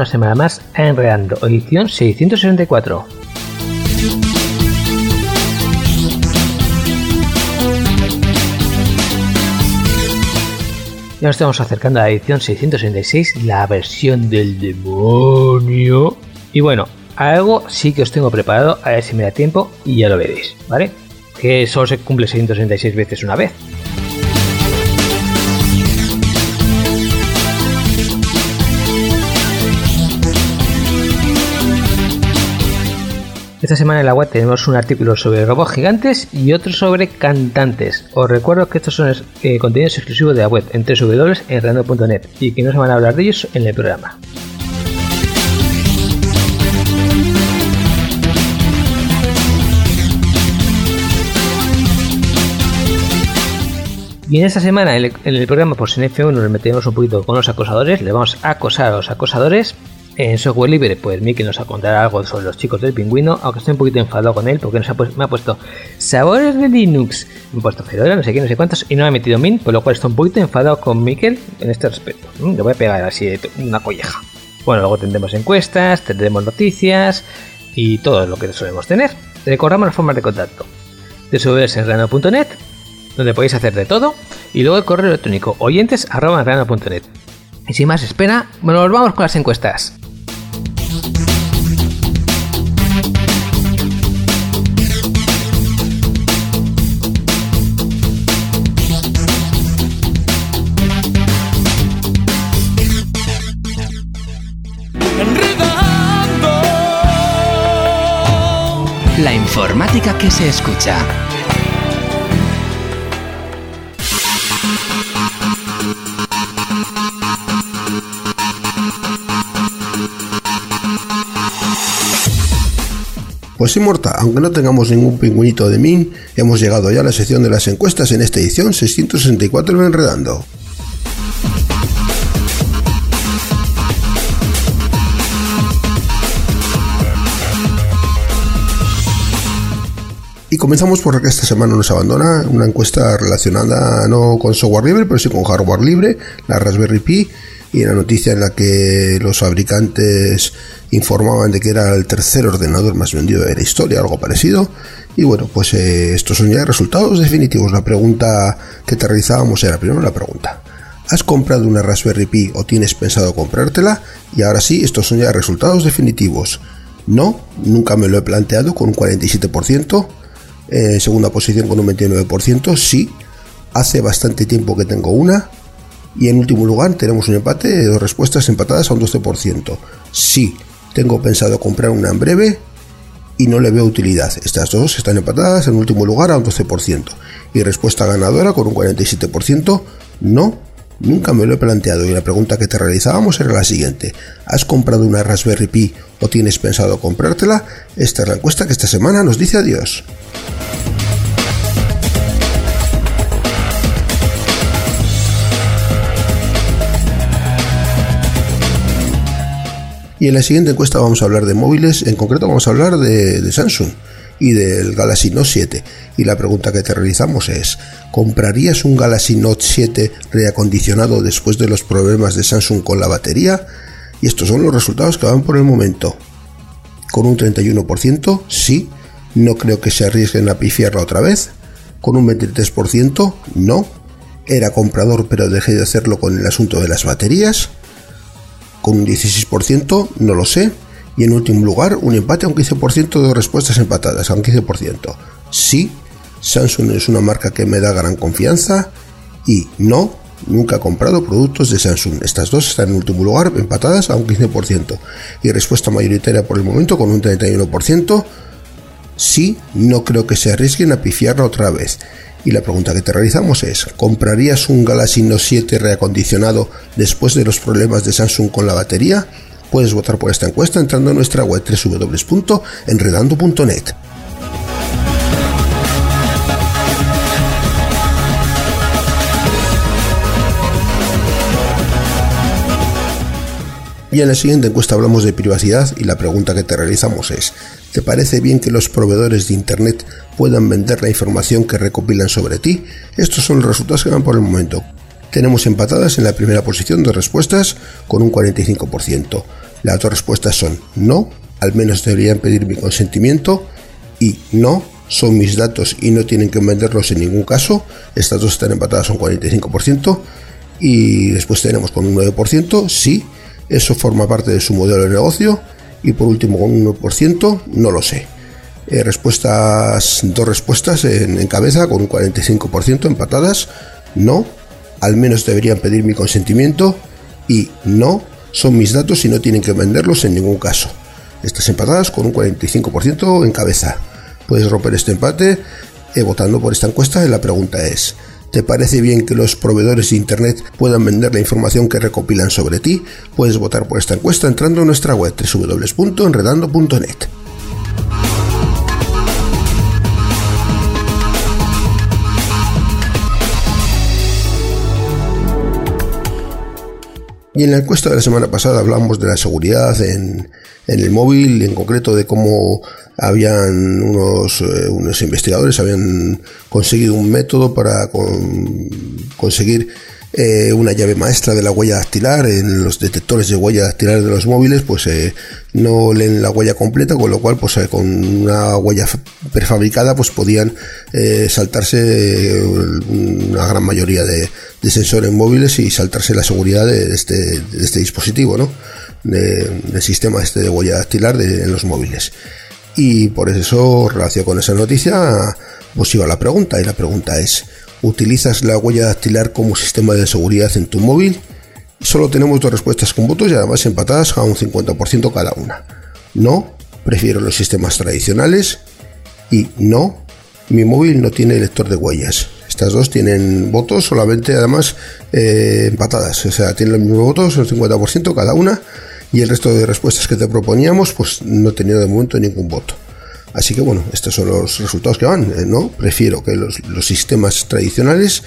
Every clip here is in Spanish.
Una semana más a Enredando, edición 664. Ya nos estamos acercando a la edición 666, la versión del demonio. Y bueno, algo sí que os tengo preparado, a ver si me da tiempo y ya lo veréis, ¿vale? Que solo se cumple 666 veces una vez. Esta semana en la web tenemos un artículo sobre robots gigantes y otro sobre cantantes. Os recuerdo que estos son eh, contenidos exclusivos de la web en www.enredando.net y que no se van a hablar de ellos en el programa. Y en esta semana en el, programa por F1 nos metemos un poquito con los acosadores, le vamos a acosar a los acosadores en software libre, pues Miki nos va a contar algo sobre los chicos del pingüino, aunque estoy un poquito enfadado con él porque me ha puesto sabores de Linux, me ha puesto Fedora, no sé qué, no sé cuántos, y no me ha metido Min, por lo cual estoy un poquito enfadado con Mikel en este respecto. Mm, le voy a pegar así una colleja. Bueno, luego tendremos encuestas, tendremos noticias y todo lo que solemos tener. Recordamos las formas de contacto. De en rano.net, donde podéis hacer de todo, y luego el correo electrónico oyentes Y sin más espera, bueno, nos vamos con las encuestas. La informática que se escucha. Pues sí, Morta, aunque no tengamos ningún pingüinito de Min, hemos llegado ya a la sección de las encuestas en esta edición 664 de Enredando. Y comenzamos por que esta semana nos abandona una encuesta relacionada no con software libre, pero sí con hardware libre, la Raspberry Pi, y la noticia en la que los fabricantes informaban de que era el tercer ordenador más vendido de la historia, algo parecido. Y bueno, pues eh, estos son ya resultados definitivos. La pregunta que te realizábamos era primero la pregunta. ¿Has comprado una Raspberry Pi o tienes pensado comprártela? Y ahora sí, estos son ya resultados definitivos. No, nunca me lo he planteado con un 47%. Eh, segunda posición con un 29%, sí. Hace bastante tiempo que tengo una. Y en último lugar tenemos un empate de dos respuestas empatadas a un 12%. Sí, tengo pensado comprar una en breve y no le veo utilidad. Estas dos están empatadas en último lugar a un 12%. Y respuesta ganadora con un 47%. No, nunca me lo he planteado. Y la pregunta que te realizábamos era la siguiente. ¿Has comprado una Raspberry Pi o tienes pensado comprártela? Esta es la encuesta que esta semana nos dice adiós. Y en la siguiente encuesta vamos a hablar de móviles, en concreto vamos a hablar de, Samsung. Y del Galaxy Note 7. Y la pregunta que te realizamos es, ¿comprarías un Galaxy Note 7 reacondicionado después de los problemas de Samsung con la batería? Y estos son los resultados que van por el momento. Con un 31%, sí, no creo que se arriesguen a pifiarla otra vez. Con un 23%, no. Era comprador pero dejé de hacerlo con el asunto de las baterías. Con un 16%, no lo sé. Y en último lugar, un empate a un 15% de respuestas empatadas, a un 15%. Sí, Samsung es una marca que me da gran confianza. Y no, nunca he comprado productos de Samsung. Estas dos están en último lugar, empatadas a un 15%. Y respuesta mayoritaria por el momento con un 31%. Sí, no creo que se arriesguen a pifiarla otra vez. Y la pregunta que te realizamos es, ¿comprarías un Galaxy Note 7 reacondicionado después de los problemas de Samsung con la batería? Puedes votar por esta encuesta entrando a nuestra web www.enredando.net. Y en la siguiente encuesta hablamos de privacidad y la pregunta que te realizamos es, ¿te parece bien que los proveedores de Internet puedan vender la información que recopilan sobre ti? Estos son los resultados que van por el momento. Tenemos empatadas en la primera posición de respuestas con un 45%. Las dos respuestas son no, al menos deberían pedir mi consentimiento y no, son mis datos y no tienen que venderlos en ningún caso. Estas dos están empatadas un 45%. Y después tenemos con un 9% sí eso forma parte de su modelo de negocio. Y por último, con un 1%, no lo sé. Eh, respuestas, dos respuestas en, cabeza, con un 45% empatadas. No, al menos deberían pedir mi consentimiento. Y no, son mis datos y no tienen que venderlos en ningún caso. Estas empatadas con un 45% en cabeza. Puedes romper este empate eh, votando por esta encuesta y la pregunta es, ¿Te parece bien que los proveedores de Internet puedan vender la información que recopilan sobre ti? Puedes votar por esta encuesta entrando a nuestra web www.enredando.net. Y en la encuesta de la semana pasada hablamos de la seguridad en, en el móvil, en concreto de cómo habían unos, eh, unos investigadores habían conseguido un método para conseguir eh, una llave maestra de la huella dactilar en los detectores de huella dactilar de los móviles pues eh, no leen la huella completa con lo cual pues con una huella prefabricada pues podían saltarse una gran mayoría de, sensores móviles y saltarse la seguridad de este, este dispositivo ¿no? del sistema este de huella dactilar de, en los móviles y por eso, relacionado con esa noticia, pues iba la pregunta. Y la pregunta es, ¿utilizas la huella dactilar como sistema de seguridad en tu móvil? Solo tenemos dos respuestas con votos y además empatadas a un 50% cada una. No, prefiero los sistemas tradicionales. Y no, mi móvil no tiene lector de huellas. Estas dos tienen votos solamente además eh, empatadas. O sea, tienen los mismos votos, el 50% cada una y el resto de respuestas que te proponíamos pues no he tenido de momento ningún voto. Así que bueno, estos son los resultados que van, eh, ¿no? Prefiero que los, sistemas tradicionales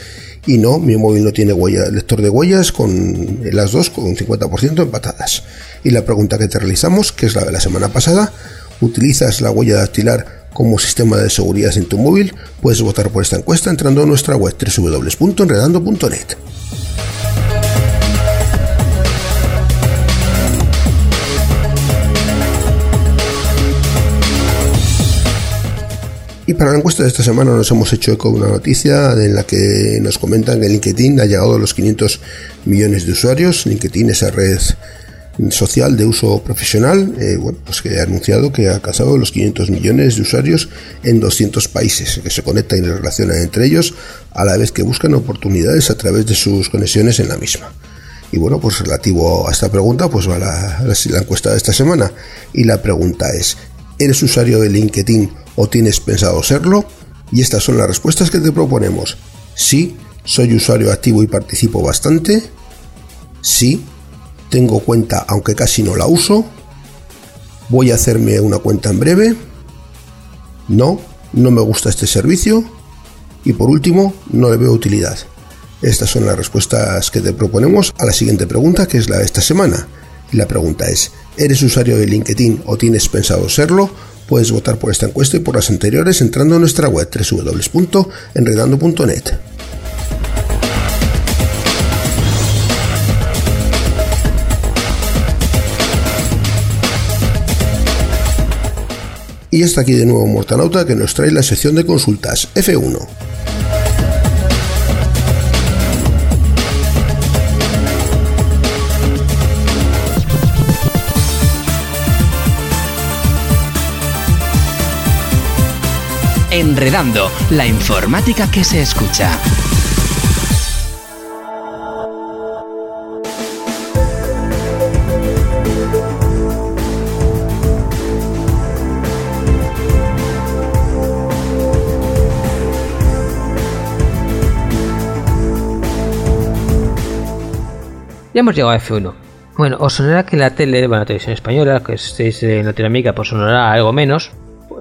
y no, mi móvil no tiene huella, lector de huellas con las dos con un 50% empatadas. Y la pregunta que te realizamos, que es la de la semana pasada, ¿utilizas la huella dactilar como sistema de seguridad en tu móvil? Puedes votar por esta encuesta entrando a nuestra web www.enredando.net. Y para la encuesta de esta semana nos hemos hecho eco de una noticia en la que nos comentan que LinkedIn ha llegado a los 500 millones de usuarios. LinkedIn, esa red social de uso profesional, eh, bueno, pues que ha anunciado que ha alcanzado los 500 millones de usuarios en 200 países, que se conectan y relacionan entre ellos a la vez que buscan oportunidades a través de sus conexiones en la misma. Y bueno, pues relativo a esta pregunta, pues va la, la encuesta de esta semana. Y la pregunta es, ¿eres usuario de LinkedIn o tienes pensado serlo? Y estas son las respuestas que te proponemos. Sí, soy usuario activo y participo bastante. Sí, tengo cuenta aunque casi no la uso. Voy a hacerme una cuenta en breve. No, no me gusta este servicio. Y por último, no le veo utilidad. Estas son las respuestas que te proponemos a la siguiente pregunta, que es la de esta semana. Y la pregunta es, ¿eres usuario de LinkedIn o tienes pensado serlo? Puedes votar por esta encuesta y por las anteriores entrando a nuestra web www.enredando.net. Y está aquí de nuevo Mortalauta que nos trae la sección de consultas F1. Enredando, la informática que se escucha. Ya hemos llegado a F1. Bueno, os sonará que la tele, bueno, la televisión española, que estéis en Latinoamérica, pues sonará algo menos.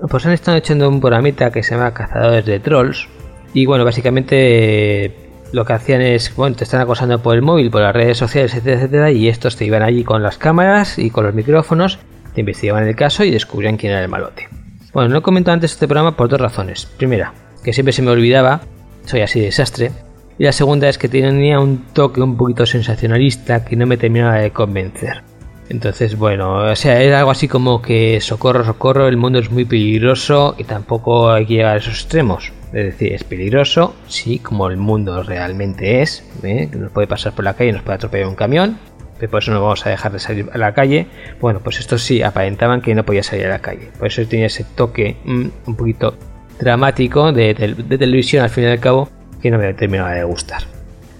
Pues han estado echando un programita que se llama Cazadores de Trolls. Y bueno, básicamente eh, lo que hacían es, bueno, te están acosando por el móvil, por las redes sociales, etcétera, y estos te iban allí con las cámaras y con los micrófonos, te investigaban el caso y descubrían quién era el malote. Bueno, no he comentado antes este programa por dos razones. Primera, que siempre se me olvidaba, soy así de desastre, y la segunda es que tenía un toque un poquito sensacionalista que no me terminaba de convencer. Entonces, bueno, o sea, era algo así como que socorro, socorro, el mundo es muy peligroso y tampoco hay que llegar a esos extremos. Es decir, es peligroso, sí, como el mundo realmente es, ¿eh? nos puede pasar por la calle, nos puede atropellar un camión, pero por eso no vamos a dejar de salir a la calle. Bueno, pues estos sí aparentaban que no podía salir a la calle. Por eso tenía ese toque mm, un poquito dramático de, de televisión al fin y al cabo que no me terminaba de gustar.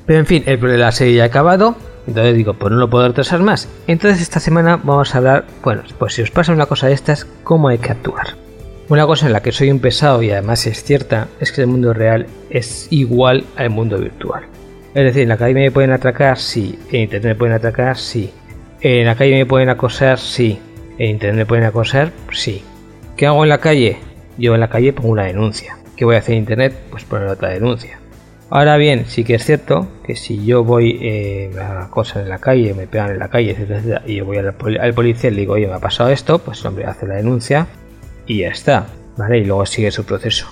Pero en fin, el de la serie ya ha acabado. Entonces digo, pues no lo puedo retrasar más. Entonces esta semana vamos a hablar, bueno, pues si os pasa una cosa de estas, ¿cómo hay que actuar? Una cosa en la que soy un pesado y además es cierta es que el mundo real es igual al mundo virtual. Es decir, en la calle me pueden atracar, sí. En internet me pueden atracar, sí. En la calle me pueden acosar, sí. En internet me pueden acosar, sí. ¿Qué hago en la calle? Yo en la calle pongo una denuncia. ¿Qué voy a hacer en internet? Pues poner otra denuncia. Ahora bien, sí que es cierto que si yo voy eh, a cosas en la calle, me pegan en la calle, etcétera, y yo voy al, policía y le digo, oye, me ha pasado esto, pues el hombre hace la denuncia y ya está, ¿vale? Y luego sigue su proceso.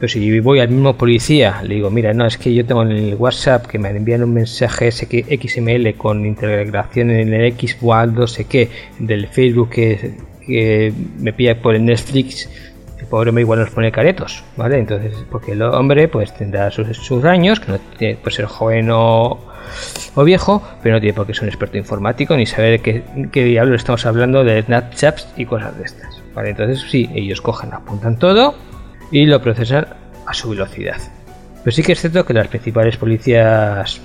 Pero si voy al mismo policía, le digo, mira, no, es que yo tengo en el WhatsApp que me envían un mensaje XML con integración en el X, no sé qué, del Facebook que, que me pilla por el Netflix pobre hombre igual nos pone caretos, ¿vale? Entonces, porque el hombre pues tendrá sus, sus años, que no tiene por ser joven o, o, viejo, pero no tiene por qué ser un experto informático ni saber qué, qué diablos estamos hablando de Snapchats y cosas de estas, ¿vale? Entonces, sí, ellos cogen, apuntan todo y lo procesan a su velocidad. Pero sí que es cierto que las principales policías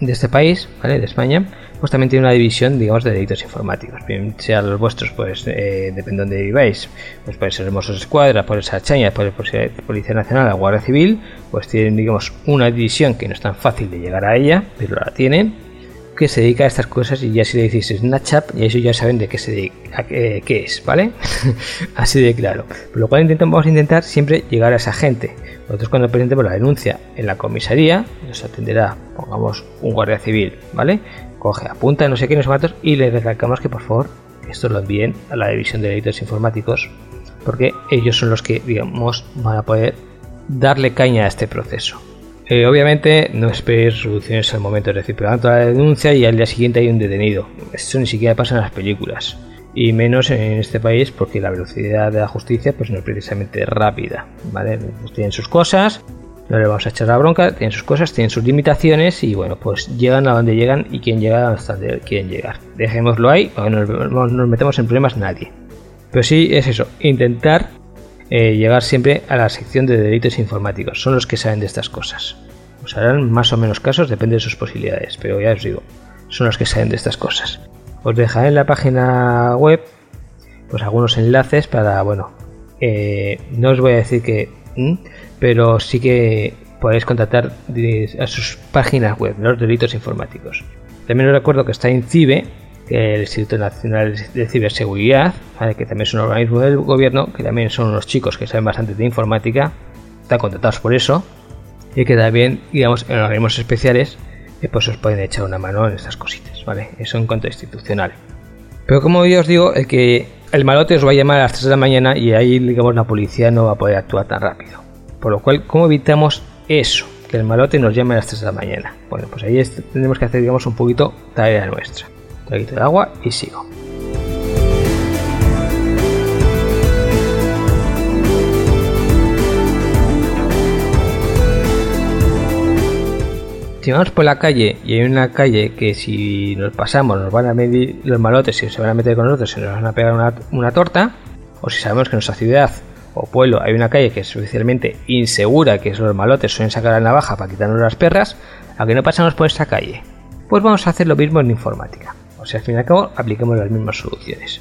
de este país, ¿vale? De España, pues también tiene una división, digamos, de delitos informáticos. Bien sean los vuestros, pues eh, depende de donde viváis. Pues puede ser Hermosos Escuadra, por esa chaña, por el Policía Nacional, la Guardia Civil, pues tienen, digamos, una división que no es tan fácil de llegar a ella, pero la tienen, que se dedica a estas cosas y ya si le decís Snapchat, y eso ya saben de qué se dedica, qué, qué es, ¿vale? Así de claro. Por lo cual intentamos vamos a intentar siempre llegar a esa gente. Nosotros cuando presentemos la denuncia en la comisaría, nos atenderá, pongamos, un guardia civil, ¿vale? Coge, apunta no sé qué, no sé cuántos, y le recalcamos que por favor esto lo envíen a la división de delitos informáticos, porque ellos son los que, digamos, van a poder darle caña a este proceso. Eh, obviamente no esperéis soluciones al momento, es decir, pero la denuncia y al día siguiente hay un detenido. Eso ni siquiera pasa en las películas. Y menos en este país porque la velocidad de la justicia pues no es precisamente rápida. ¿vale? Pues tienen sus cosas, no le vamos a echar la bronca, tienen sus cosas, tienen sus limitaciones y bueno, pues llegan a donde llegan y quien llega hasta donde quieren llegar. Dejémoslo ahí, no nos, metemos en problemas nadie. Pero sí es eso, intentar eh, llegar siempre a la sección de delitos informáticos, son los que saben de estas cosas. Os harán más o menos casos, depende de sus posibilidades, pero ya os digo, son los que saben de estas cosas. Os dejaré en la página web pues algunos enlaces para, bueno, eh, no os voy a decir que pero sí que podéis contactar a sus páginas web, los delitos informáticos. También os recuerdo que está que es el Instituto Nacional de Ciberseguridad, que también es un organismo del gobierno, que también son unos chicos que saben bastante de informática, están contratados por eso, y que también, digamos, en organismos especiales, pues os pueden echar una mano en estas cositas, ¿vale? Eso en cuanto a institucional. Pero como yo os digo, el que el malote os va a llamar a las 3 de la mañana y ahí, digamos, la policía no va a poder actuar tan rápido. Por lo cual, ¿cómo evitamos eso? Que el malote nos llame a las 3 de la mañana. Bueno, pues ahí tenemos que hacer, digamos, un poquito tarea nuestra. Un poquito de agua y sigo. si vamos por la calle y hay una calle que si nos pasamos nos van a medir los malotes y se van a meter con nosotros y nos van a pegar una, torta, o si sabemos que nuestra ciudad o pueblo hay una calle que es especialmente insegura, que los malotes suelen sacar la navaja para quitarnos las perras, aunque no pasamos por esa calle, pues vamos a hacer lo mismo en informática. O sea, al fin y al cabo, apliquemos las mismas soluciones.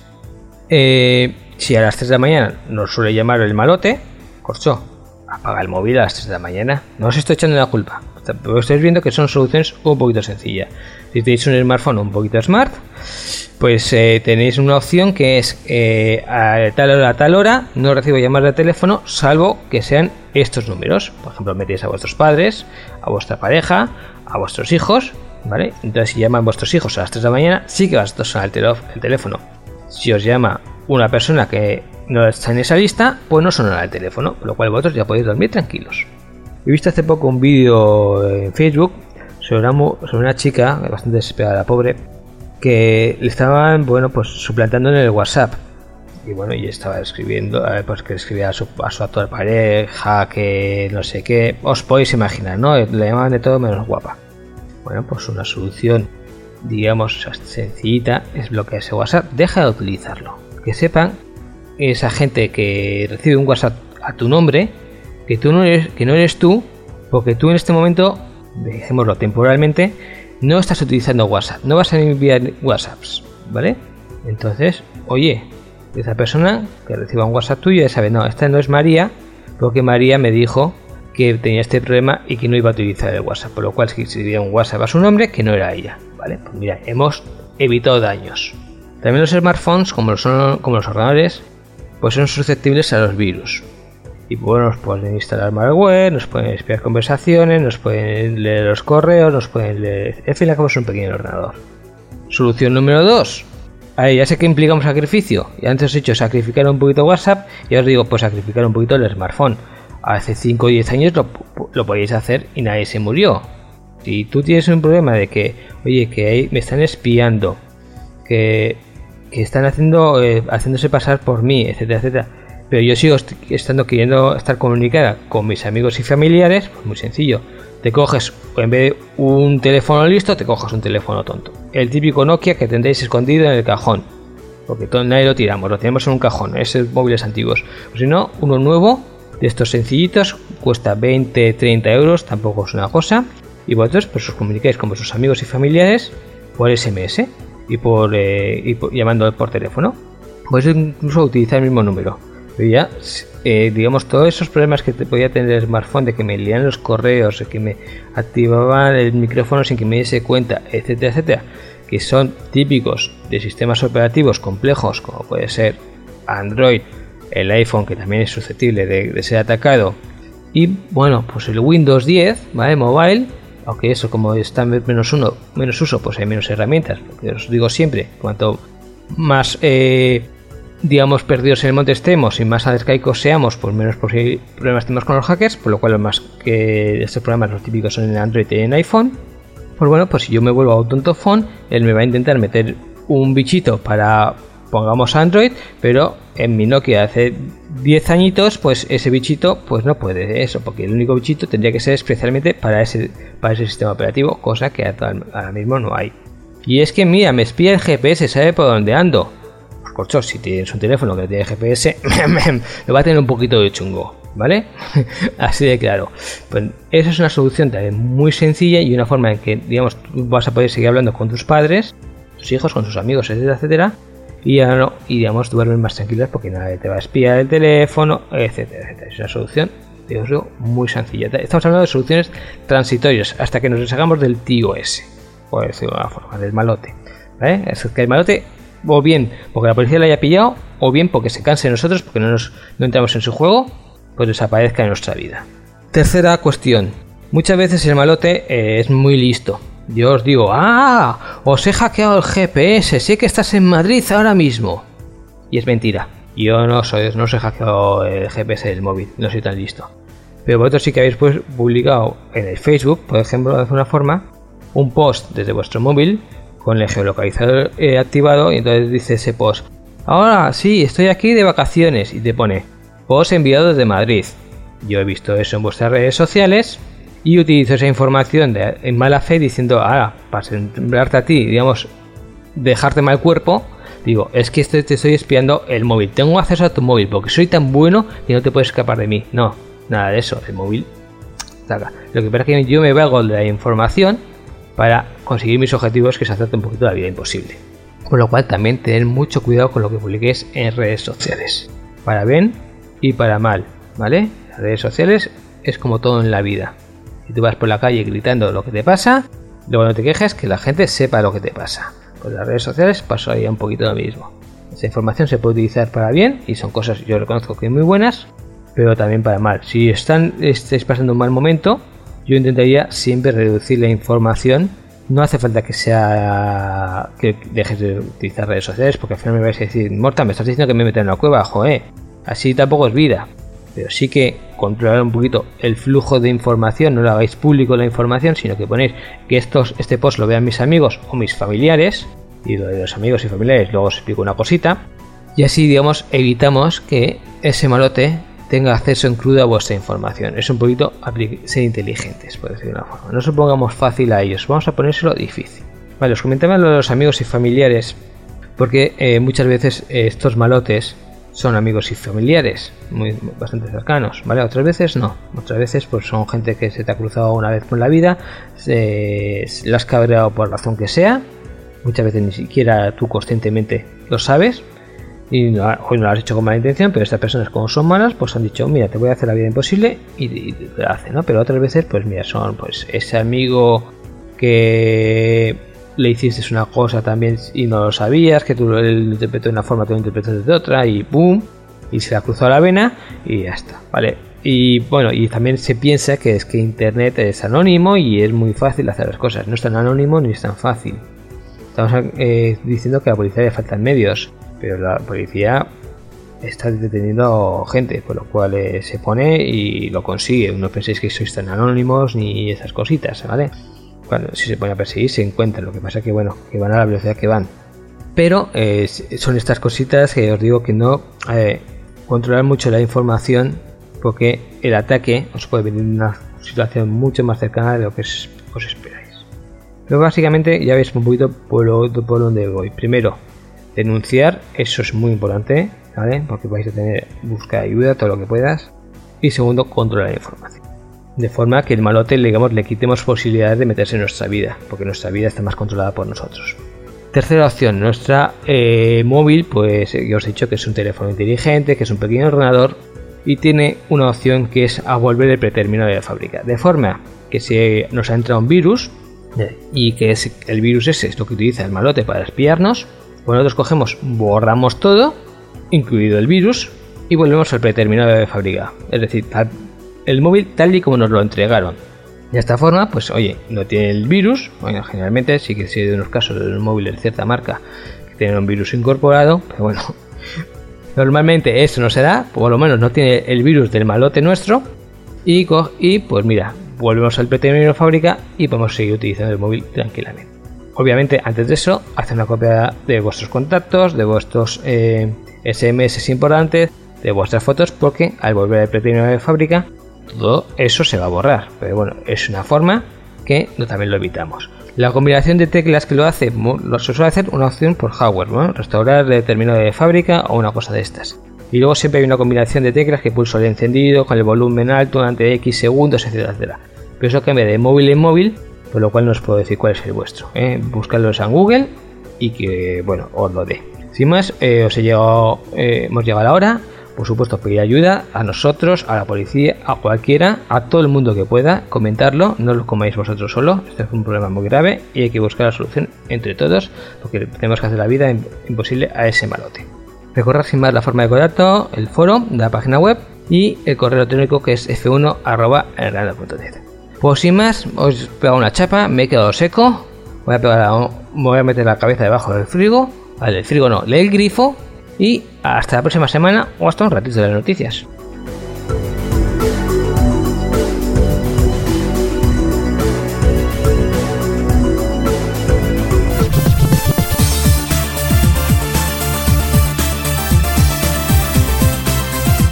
Eh, si a las 3 de la mañana nos suele llamar el malote, corcho, apaga el móvil a las 3 de la mañana. No os estoy echando la culpa. Pero estáis viendo que son soluciones un poquito sencillas. Si tenéis un smartphone un poquito smart, pues eh, tenéis una opción que es eh, a tal hora a tal hora no recibo llamadas de teléfono salvo que sean estos números. Por ejemplo, metéis a vuestros padres, a vuestra pareja, a vuestros hijos, ¿vale? Entonces si llaman vuestros hijos a las 3 de la mañana, sí que vas a sonar el teléfono. Si os llama una persona que no está en esa lista, pues no sonará el teléfono, por lo cual vosotros ya podéis dormir tranquilos. He visto hace poco un vídeo en Facebook sobre una, chica, bastante desesperada, pobre, que le estaban, bueno, pues suplantando en el WhatsApp. Y bueno, y estaba escribiendo, pues que escribía a su, a su actual pareja, que no sé qué. Os podéis imaginar, ¿no? Le llamaban de todo menos guapa. Bueno, pues una solución, digamos, sencillita es bloquear ese WhatsApp. Deja de utilizarlo. Que sepan, esa gente que recibe un WhatsApp a tu nombre, que tú no eres, que no eres tú, porque tú en este momento, dejémoslo temporalmente, no estás utilizando WhatsApp, no vas a enviar WhatsApps, ¿vale? Entonces, oye, esa persona que reciba un WhatsApp tuyo ya sabe, no, esta no es María, porque María me dijo que tenía este problema y que no iba a utilizar el WhatsApp, por lo cual si escribía un WhatsApp a su nombre, que no era ella, ¿vale? Pues mira, hemos evitado daños. También los smartphones, como, son, como los ordenadores, pues son susceptibles a los virus y bueno, nos pueden instalar malware, nos pueden espiar conversaciones, nos pueden leer los correos, nos pueden leer... En fin, acabamos un pequeño ordenador. Solución número 2. Ahí ya sé que implica un sacrificio. Y antes os he dicho sacrificar un poquito WhatsApp y os digo pues sacrificar un poquito el smartphone. Hace 5 o 10 años lo, lo podéis hacer y nadie se murió. Si tú tienes un problema de que, oye, que ahí me están espiando, que, que están haciendo, eh, haciéndose pasar por mí, etcétera, etcétera pero yo sigo estando queriendo estar comunicada con mis amigos y familiares, pues muy sencillo. Te coges, en vez de un teléfono listo, te coges un teléfono tonto. El típico Nokia que tendréis escondido en el cajón. Porque todo, nadie lo tiramos, lo tenemos en un cajón, esos móviles antiguos. Si no, uno nuevo, de estos sencillitos, cuesta 20, 30 euros, tampoco es una cosa. Y vosotros pues os comunicáis con vuestros amigos y familiares por SMS y por, eh, y llamando por teléfono. Podéis incluso utilizar el mismo número ya, eh, digamos, todos esos problemas que te podía tener el smartphone, de que me leían los correos, de que me activaban el micrófono sin que me diese cuenta, etcétera, etcétera, que son típicos de sistemas operativos complejos, como puede ser Android, el iPhone, que también es susceptible de, ser atacado, y bueno, pues el Windows 10, ¿vale? Mobile, aunque eso como está menos uno, menos uso, pues hay menos herramientas, porque os digo siempre, cuanto más eh, digamos, perdidos en el monte estemos y más arcaicos seamos, pues menos problemas tenemos con los hackers, por lo cual lo más que estos programas los típicos son en Android y en iPhone. Pues bueno, pues si yo me vuelvo a un tonto phone, él me va a intentar meter un bichito para, pongamos Android, pero en mi Nokia hace 10 añitos, pues ese bichito pues no puede eso, porque el único bichito tendría que ser especialmente para ese, para ese sistema operativo, cosa que ahora mismo no hay. Y es que mira, me espía el GPS, sabe por dónde ando si tienes un teléfono que tiene GPS, lo va a tener un poquito de chungo, ¿vale? Así de claro. Pues esa es una solución también muy sencilla y una forma en que, digamos, vas a poder seguir hablando con tus padres, tus hijos, con sus amigos, etcétera, etcétera. Y ya no, y digamos, duermen más tranquilos porque nadie te va a espiar el teléfono, etcétera, etcétera. Es una solución, digo, muy sencilla. Estamos hablando de soluciones transitorias hasta que nos deshagamos del tío ese, por decirlo de alguna forma, del malote. ¿vale? Es que el malote o bien porque la policía la haya pillado, o bien porque se canse de nosotros, porque no, nos, no entramos en su juego, pues desaparezca en nuestra vida. Tercera cuestión. Muchas veces el malote eh, es muy listo. Yo os digo, ah, os he hackeado el GPS, sé que estás en Madrid ahora mismo. Y es mentira. Yo no soy, no soy hackeado el GPS del móvil, no soy tan listo. Pero vosotros sí que habéis pues, publicado en el Facebook, por ejemplo, de alguna forma, un post desde vuestro móvil con el geolocalizador eh, activado y entonces dice ese post. Ahora sí, estoy aquí de vacaciones y te pone post enviado desde Madrid. Yo he visto eso en vuestras redes sociales y utilizo esa información de, en mala fe diciendo, ahora, para sembrarte a ti, digamos, dejarte mal cuerpo, digo, es que te estoy espiando el móvil, tengo acceso a tu móvil porque soy tan bueno que no te puedes escapar de mí. No, nada de eso, el móvil. Lo que pasa es que yo me valgo de la información para conseguir mis objetivos que se hacerte un poquito la vida imposible. Con lo cual también tener mucho cuidado con lo que publiques en redes sociales. Para bien y para mal, ¿vale? Las redes sociales es como todo en la vida. Si tú vas por la calle gritando lo que te pasa, luego no te quejes que la gente sepa lo que te pasa. Con las redes sociales pasó ahí un poquito lo mismo. Esa información se puede utilizar para bien y son cosas yo reconozco que muy buenas, pero también para mal. Si están, estáis pasando un mal momento, yo intentaría siempre reducir la información. No hace falta que sea que dejes de utilizar redes sociales, porque al final me vais a decir, Morta, me estás diciendo que me meto en la cueva, joder. Así tampoco es vida. Pero sí que controlar un poquito el flujo de información, no lo hagáis público la información, sino que ponéis que estos, este post lo vean mis amigos o mis familiares, y lo de los amigos y familiares luego os explico una cosita, y así digamos evitamos que ese malote tenga acceso en crudo a vuestra información. Es un poquito ser inteligentes, por decir de una forma. No se pongamos fácil a ellos, vamos a ponérselo difícil. Vale, os comentaba lo de los amigos y familiares, porque eh, muchas veces eh, estos malotes son amigos y familiares, muy bastante cercanos, ¿vale? Otras veces no, otras veces pues son gente que se te ha cruzado una vez con la vida, se, la has cabreado por razón que sea, muchas veces ni siquiera tú conscientemente lo sabes, y no, hoy no lo has hecho con mala intención, pero estas personas como son malas, pues han dicho, mira, te voy a hacer la vida imposible y, la hacen, ¿no? Pero otras veces, pues mira, son pues ese amigo que le hiciste una cosa también y no lo sabías, que tú lo interpretó de una forma, tú lo interpretas de otra y ¡boom! Y se la cruzó a la vena y ya está, ¿vale? Y bueno, y también se piensa que es que Internet es anónimo y es muy fácil hacer las cosas. No es tan anónimo ni es tan fácil. Estamos eh, diciendo que a la policía le faltan medios pero la policía está deteniendo gente, por lo cual eh, se pone y lo consigue. No penséis que sois tan anónimos ni esas cositas, ¿vale? Cuando si se pone a perseguir se encuentran, lo que pasa que bueno, que van a la velocidad que van. Pero eh, son estas cositas que os digo que no eh, controlar mucho la información porque el ataque os puede venir en una situación mucho más cercana de lo que os esperáis. Pero básicamente ya veis un poquito por, lo, por donde voy. Primero, denunciar, eso es muy importante, ¿vale? Porque vais a tener, buscar ayuda todo lo que puedas. Y segundo, controlar la información. De forma que el malote, digamos, le quitemos posibilidades de meterse en nuestra vida, porque nuestra vida está más controlada por nosotros. Tercera opción, nuestra eh, móvil, pues ya os he dicho que es un teléfono inteligente, que es un pequeño ordenador y tiene una opción que es a volver el preterminado de fábrica. De forma que si nos ha entrado un virus y que es el virus ese es lo que utiliza el malote para espiarnos, pues nosotros cogemos, borramos todo, incluido el virus, y volvemos al predeterminado de fábrica. Es decir, el móvil tal y como nos lo entregaron. De esta forma, pues oye, no tiene el virus. Bueno, generalmente sí que sido de unos casos de un móvil de cierta marca que tienen un virus incorporado, pero bueno, normalmente eso no se da, por lo menos no tiene el virus del malote nuestro. Y, y pues mira, volvemos al predeterminado de fábrica y podemos seguir utilizando el móvil tranquilamente. Obviamente, antes de eso, hace una copia de vuestros contactos, de vuestros SMS eh, importantes, de vuestras fotos, porque al volver al predeterminado de fábrica, todo eso se va a borrar. Pero bueno, es una forma que también lo evitamos. La combinación de teclas que lo hace, se suele hacer una opción por hardware, ¿no? restaurar determinado de fábrica o una cosa de estas. Y luego siempre hay una combinación de teclas que pulso el encendido con el volumen alto durante X segundos, etcétera, etcétera. Pero eso cambia de móvil en móvil por lo cual no os puedo decir cuál es el vuestro. ¿eh? Buscadlos en Google y que, bueno, os lo dé. Sin más, eh, os he llegado, eh, hemos llegado a la hora. Por supuesto, pedir ayuda a nosotros, a la policía, a cualquiera, a todo el mundo que pueda, comentarlo. No lo comáis vosotros solo. Este es un problema muy grave y hay que buscar la solución entre todos porque tenemos que hacer la vida imposible a ese malote. Recordad sin más la forma de contacto, el foro la página web y el correo electrónico que es f1.net. Pues sin más, os he pegado una chapa, me he quedado seco. Voy a, pegar voy a meter la cabeza debajo del frigo. Vale, el frigo no, el grifo. Y hasta la próxima semana o hasta un ratito de las noticias.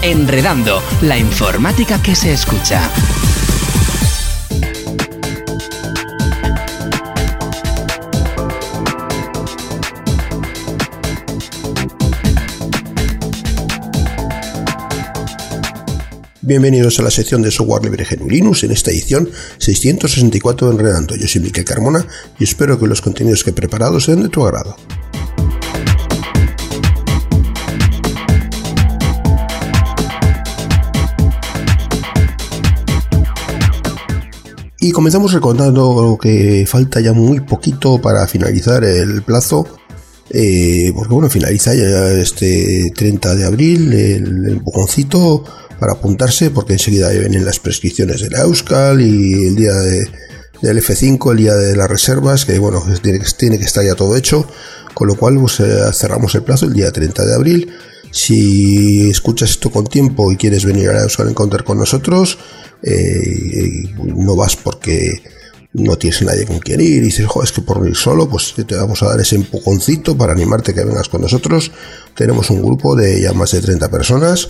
Enredando, la informática que se escucha. Bienvenidos a la sección de software libre Genulinus en esta edición 664 de Enredando. Yo soy Miquel Carmona y espero que los contenidos que he preparado sean de tu agrado. Y comenzamos recordando que falta ya muy poquito para finalizar el plazo. Eh, porque bueno, finaliza ya este 30 de abril el empujoncito para apuntarse, porque enseguida vienen las prescripciones de la Euskal y el día del F5, el día de las reservas, que bueno, tiene, tiene que estar ya todo hecho, con lo cual pues, eh, cerramos el plazo el día 30 de abril. Si escuchas esto con tiempo y quieres venir a la Euskal Encounter con nosotros, eh, no vas porque no tienes nadie con quien ir y dices, joder, es que por ir solo, pues te vamos a dar ese empujoncito para animarte que vengas con nosotros. Tenemos un grupo de ya más de 30 personas,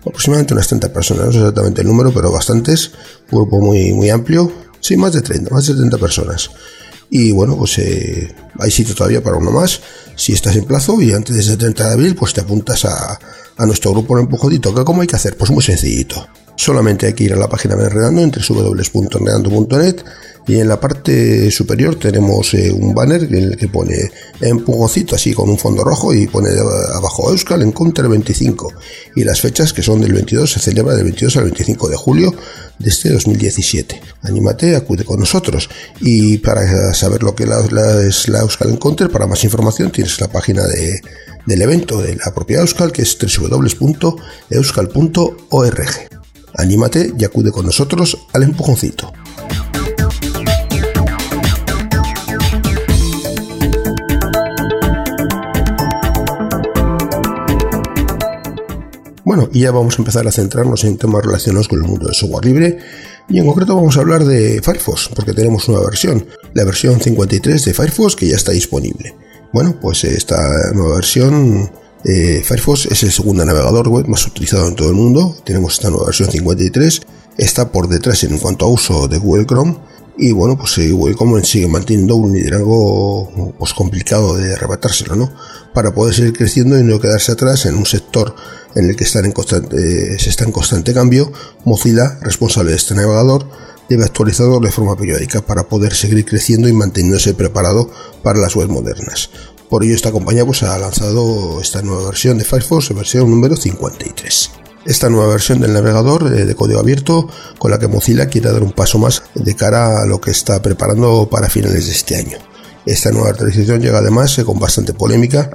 aproximadamente unas 30 personas, no sé exactamente el número, pero bastantes, grupo muy, muy amplio, sí, más de 30, más de 30 personas. Y bueno, pues eh, hay sitio todavía para uno más. Si estás en plazo y antes del 30 de abril, pues te apuntas a, a nuestro grupo en empujadito. ¿Cómo hay que hacer? Pues muy sencillito. Solamente hay que ir a la página de Enredando entre www.enredando.net y en la parte superior tenemos eh, un banner en el que pone empujoncito así con un fondo rojo y pone abajo Euskal Encounter 25 y las fechas que son del 22 se celebra del 22 al 25 de julio de este 2017. Anímate, acude con nosotros y para saber lo que es la Euskal Encounter, para más información tienes la página de, del evento de la propia Euskal que es www.euskal.org. Anímate y acude con nosotros al empujoncito. Bueno, y ya vamos a empezar a centrarnos en temas relacionados con el mundo del software libre y en concreto vamos a hablar de Firefox porque tenemos una versión, la versión 53 de Firefox que ya está disponible. Bueno, pues esta nueva versión eh, Firefox es el segundo navegador web más utilizado en todo el mundo. Tenemos esta nueva versión 53. Está por detrás en cuanto a uso de Google Chrome. Y bueno, pues eh, Google Chrome sigue manteniendo un liderazgo pues, complicado de arrebatárselo, ¿no? Para poder seguir creciendo y no quedarse atrás en un sector en el que están en constante, se está en constante cambio. Mozilla, responsable de este navegador, debe actualizarlo de forma periódica para poder seguir creciendo y manteniéndose preparado para las webs modernas. Por ello esta compañía pues, ha lanzado esta nueva versión de Firefox, versión número 53. Esta nueva versión del navegador eh, de código abierto con la que Mozilla quiere dar un paso más de cara a lo que está preparando para finales de este año. Esta nueva actualización llega además eh, con bastante polémica,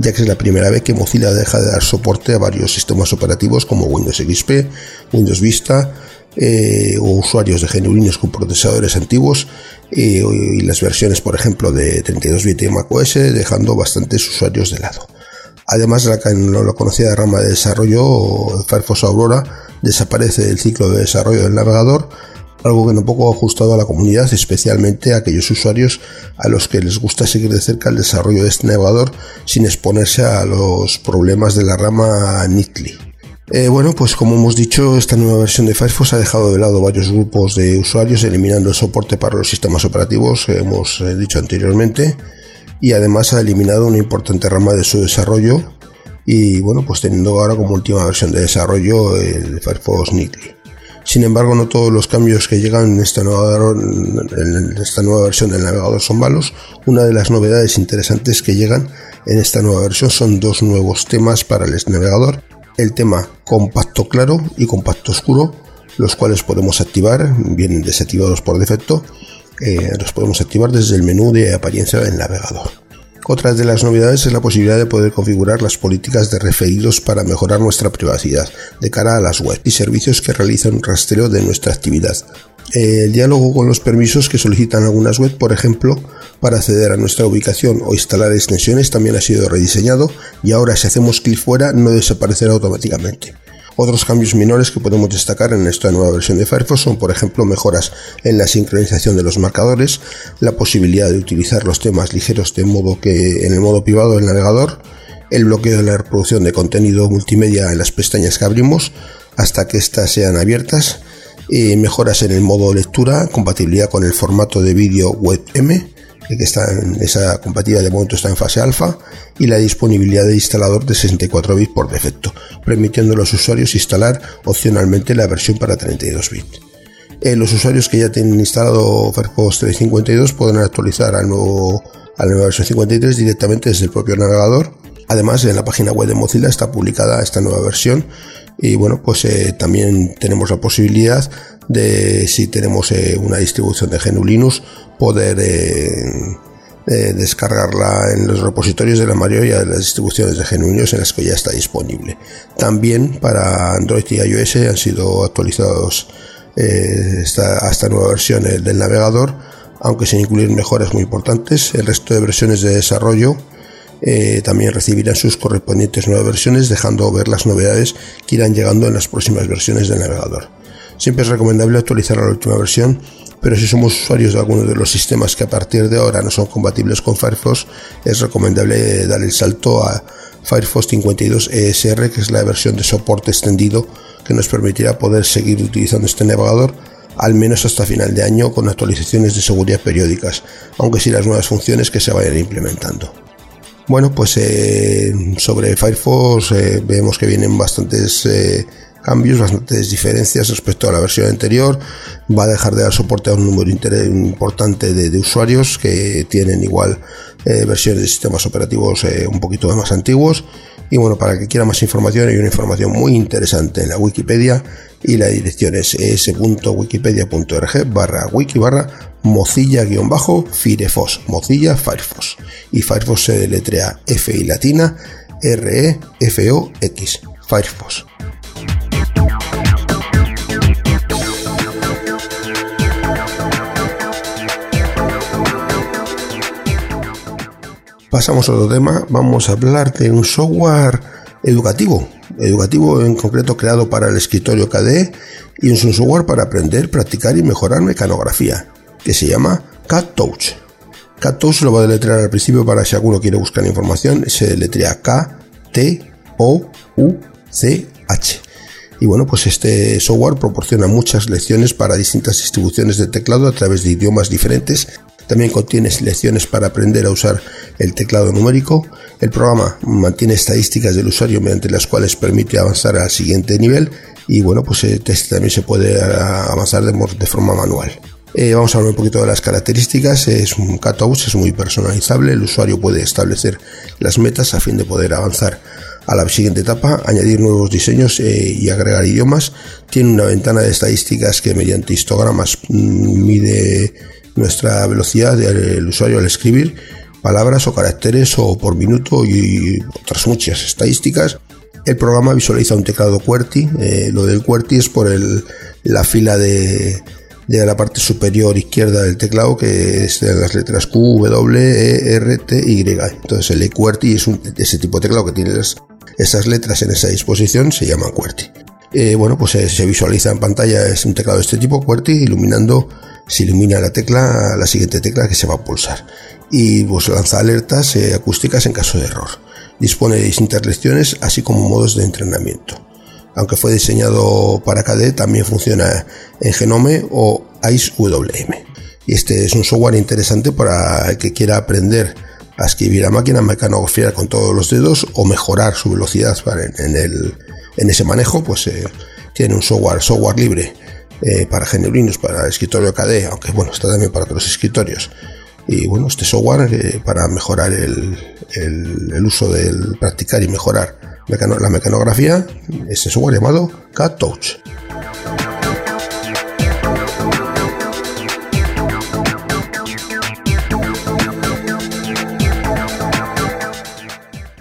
ya que es la primera vez que Mozilla deja de dar soporte a varios sistemas operativos como Windows XP, Windows Vista, eh, o usuarios de genuinos con procesadores antiguos eh, y las versiones, por ejemplo, de 32 bits de macOS, dejando bastantes usuarios de lado. Además, la, la conocida rama de desarrollo Firefox Aurora desaparece del ciclo de desarrollo del navegador, algo que no poco ajustado a la comunidad, especialmente a aquellos usuarios a los que les gusta seguir de cerca el desarrollo de este navegador sin exponerse a los problemas de la rama Nitly. Eh, bueno, pues como hemos dicho, esta nueva versión de Firefox ha dejado de lado varios grupos de usuarios, eliminando el soporte para los sistemas operativos que hemos eh, dicho anteriormente, y además ha eliminado una importante rama de su desarrollo, y bueno, pues teniendo ahora como última versión de desarrollo el Firefox Nightly. Sin embargo, no todos los cambios que llegan en esta, nueva, en esta nueva versión del navegador son malos. Una de las novedades interesantes que llegan en esta nueva versión son dos nuevos temas para el navegador el tema compacto claro y compacto oscuro, los cuales podemos activar, vienen desactivados por defecto, eh, los podemos activar desde el menú de apariencia del navegador. Otra de las novedades es la posibilidad de poder configurar las políticas de referidos para mejorar nuestra privacidad de cara a las webs y servicios que realizan un rastreo de nuestra actividad. El diálogo con los permisos que solicitan algunas web, por ejemplo, para acceder a nuestra ubicación o instalar extensiones también ha sido rediseñado y ahora si hacemos clic fuera no desaparecerá automáticamente. Otros cambios menores que podemos destacar en esta nueva versión de Firefox son, por ejemplo, mejoras en la sincronización de los marcadores, la posibilidad de utilizar los temas ligeros de modo que en el modo privado del navegador, el bloqueo de la reproducción de contenido multimedia en las pestañas que abrimos hasta que éstas sean abiertas, mejoras en el modo lectura, compatibilidad con el formato de vídeo WebM, que está en esa compatibilidad de momento está en fase alfa, y la disponibilidad de instalador de 64 bits por defecto, permitiendo a los usuarios instalar opcionalmente la versión para 32 bits. Eh, los usuarios que ya tienen instalado Firefox 352 podrán actualizar al nuevo, a la nueva versión 53 directamente desde el propio navegador. Además, en la página web de Mozilla está publicada esta nueva versión y bueno, pues eh, también tenemos la posibilidad de, si tenemos eh, una distribución de GNU Linux, poder descargarla en los repositorios de la mayoría de las distribuciones de GNU en las que ya está disponible. También para Android y iOS han sido actualizados eh, esta, esta nueva versión del navegador, aunque sin incluir mejoras muy importantes. El resto de versiones de desarrollo eh, también recibirán sus correspondientes nuevas versiones, dejando ver las novedades que irán llegando en las próximas versiones del navegador. Siempre es recomendable actualizar a la última versión pero si somos usuarios de alguno de los sistemas que a partir de ahora no son compatibles con Firefox, es recomendable dar el salto a Firefox 52 ESR, que es la versión de soporte extendido que nos permitirá poder seguir utilizando este navegador al menos hasta final de año con actualizaciones de seguridad periódicas, aunque sí las nuevas funciones que se vayan implementando. Bueno, pues eh, sobre Firefox eh, vemos que vienen bastantes eh, cambios, bastantes diferencias respecto a la versión anterior. Va a dejar de dar soporte a un número importante de, usuarios que tienen igual versiones de sistemas operativos un poquito más antiguos. Y bueno, para el que quiera más información, hay una información muy interesante en la Wikipedia y la dirección es es.wikipedia.org barra wiki barra mozilla-firefos, mozilla Firefox. Y Firefox se deletrea F y latina R E F O X, Firefox. Pasamos a otro tema, vamos a hablar de un software educativo, educativo en concreto creado para el escritorio KDE y un software para aprender, practicar y mejorar mecanografía, que se llama Cat Touch. Cat Touch lo voy a deletrear al principio para si alguno quiere buscar información, se deletrea K T O U C H. Y bueno, pues este software proporciona muchas lecciones para distintas distribuciones de teclado a través de idiomas diferentes también contiene lecciones para aprender a usar el teclado numérico. El programa mantiene estadísticas del usuario mediante las cuales permite avanzar al siguiente nivel y bueno, pues este también se puede avanzar de, forma manual. Eh, vamos a hablar un poquito de las características. Es un cutout, es muy personalizable. El usuario puede establecer las metas a fin de poder avanzar a la siguiente etapa, añadir nuevos diseños eh, y agregar idiomas. Tiene una ventana de estadísticas que mediante histogramas mm, mide nuestra velocidad del usuario al escribir palabras o caracteres o por minuto y otras muchas estadísticas. El programa visualiza un teclado QWERTY. Eh, lo del QWERTY es por el, la fila de, de, la parte superior izquierda del teclado que es de las letras Q, W, E, R, T, Y. Entonces el QWERTY es un, ese tipo de teclado que tiene esas letras en esa disposición, se llama QWERTY. Eh, bueno, pues se, se, visualiza en pantalla, es un teclado de este tipo, QWERTY, iluminando se ilumina la tecla, la siguiente tecla que se va a pulsar y pues lanza alertas eh, acústicas en caso de error. Dispone de distintas lecciones así como modos de entrenamiento. Aunque fue diseñado para KDE, también funciona en Genome o IceWM. Y este es un software interesante para el que quiera aprender a escribir a máquina mecanografía con todos los dedos o mejorar su velocidad en, el, en ese manejo, pues eh, tiene un software, software libre eh, para genuinos, para el escritorio KDE, aunque bueno, está también para otros escritorios. Y bueno, este software eh, para mejorar el, el, uso del practicar y mejorar la mecanografía, este software llamado Cat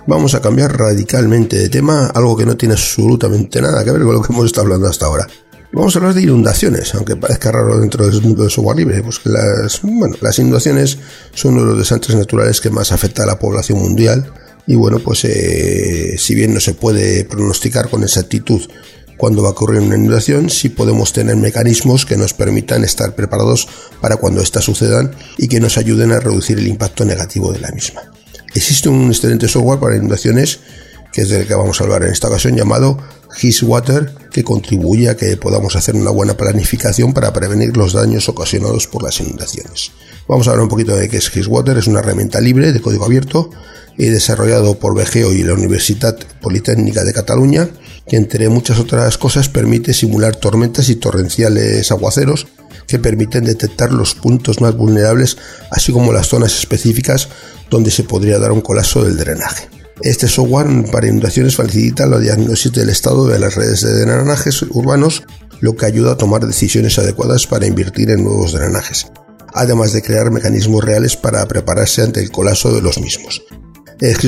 Vamos a cambiar radicalmente de tema, algo que no tiene absolutamente nada que ver con lo que hemos estado hablando hasta ahora. Vamos a hablar de inundaciones, aunque parezca raro dentro del mundo del software libre, pues las, inundaciones son uno de los desastres naturales que más afecta a la población mundial y bueno, pues eh, si bien no se puede pronosticar con exactitud cuándo va a ocurrir una inundación, sí podemos tener mecanismos que nos permitan estar preparados para cuando éstas sucedan y que nos ayuden a reducir el impacto negativo de la misma. Existe un excelente software para inundaciones que es del que vamos a hablar en esta ocasión, llamado Water, que contribuye a que podamos hacer una buena planificación para prevenir los daños ocasionados por las inundaciones. Vamos a hablar un poquito de qué es Water. es una herramienta libre de código abierto y desarrollado por BGO y la Universidad Politécnica de Cataluña, que entre muchas otras cosas permite simular tormentas y torrenciales aguaceros que permiten detectar los puntos más vulnerables, así como las zonas específicas donde se podría dar un colapso del drenaje. Este software para inundaciones facilita la diagnosis del estado de las redes de drenajes urbanos, lo que ayuda a tomar decisiones adecuadas para invertir en nuevos drenajes, además de crear mecanismos reales para prepararse ante el colapso de los mismos.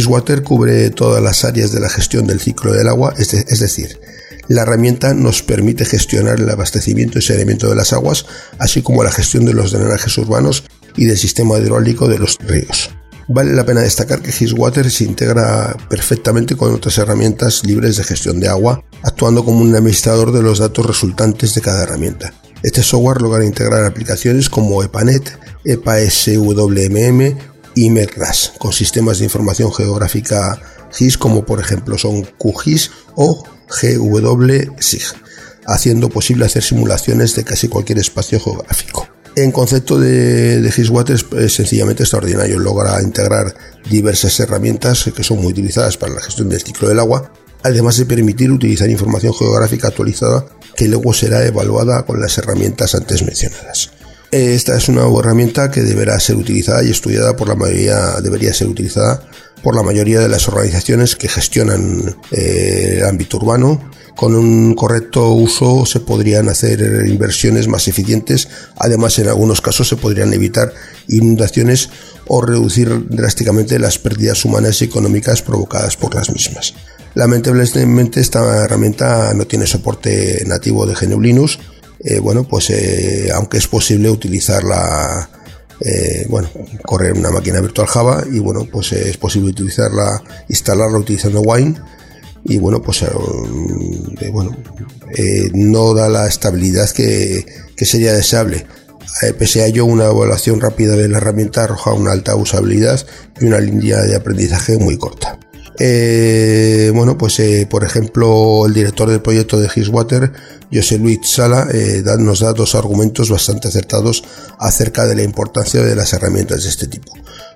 Water cubre todas las áreas de la gestión del ciclo del agua, es, decir, la herramienta nos permite gestionar el abastecimiento y saneamiento de las aguas, así como la gestión de los drenajes urbanos y del sistema hidráulico de los ríos. Vale la pena destacar que Hiswater se integra perfectamente con otras herramientas libres de gestión de agua, actuando como un administrador de los datos resultantes de cada herramienta. Este software logra integrar aplicaciones como EPANET, EPA-SWMM y MERRAS, con sistemas de información geográfica GIS como por ejemplo son QGIS o GWSIG, haciendo posible hacer simulaciones de casi cualquier espacio geográfico. En concepto de, de Hiswater es, sencillamente extraordinario. Logra integrar diversas herramientas que son muy utilizadas para la gestión del ciclo del agua, además de permitir utilizar información geográfica actualizada que luego será evaluada con las herramientas antes mencionadas. Esta es una herramienta que deberá ser utilizada y estudiada por la mayoría, debería ser utilizada por la mayoría de las organizaciones que gestionan eh, el ámbito urbano con un correcto uso se podrían hacer inversiones más eficientes, además en algunos casos se podrían evitar inundaciones o reducir drásticamente las pérdidas humanas y económicas provocadas por las mismas. Lamentablemente esta herramienta no tiene soporte nativo de GNU Linux, eh, bueno, pues eh, aunque es posible utilizarla, eh, bueno, correr una máquina virtual Java y bueno, pues es posible utilizarla, instalarla utilizando Wine y bueno, pues eh, bueno, eh, no da la estabilidad que, sería deseable. Eh, pese a ello, una evaluación rápida de la herramienta arroja una alta usabilidad y una línea de aprendizaje muy corta. Bueno, pues por ejemplo, el director del proyecto de Hiswater, José Luis Sala, nos da dos argumentos bastante acertados acerca de la importancia de las herramientas de este tipo.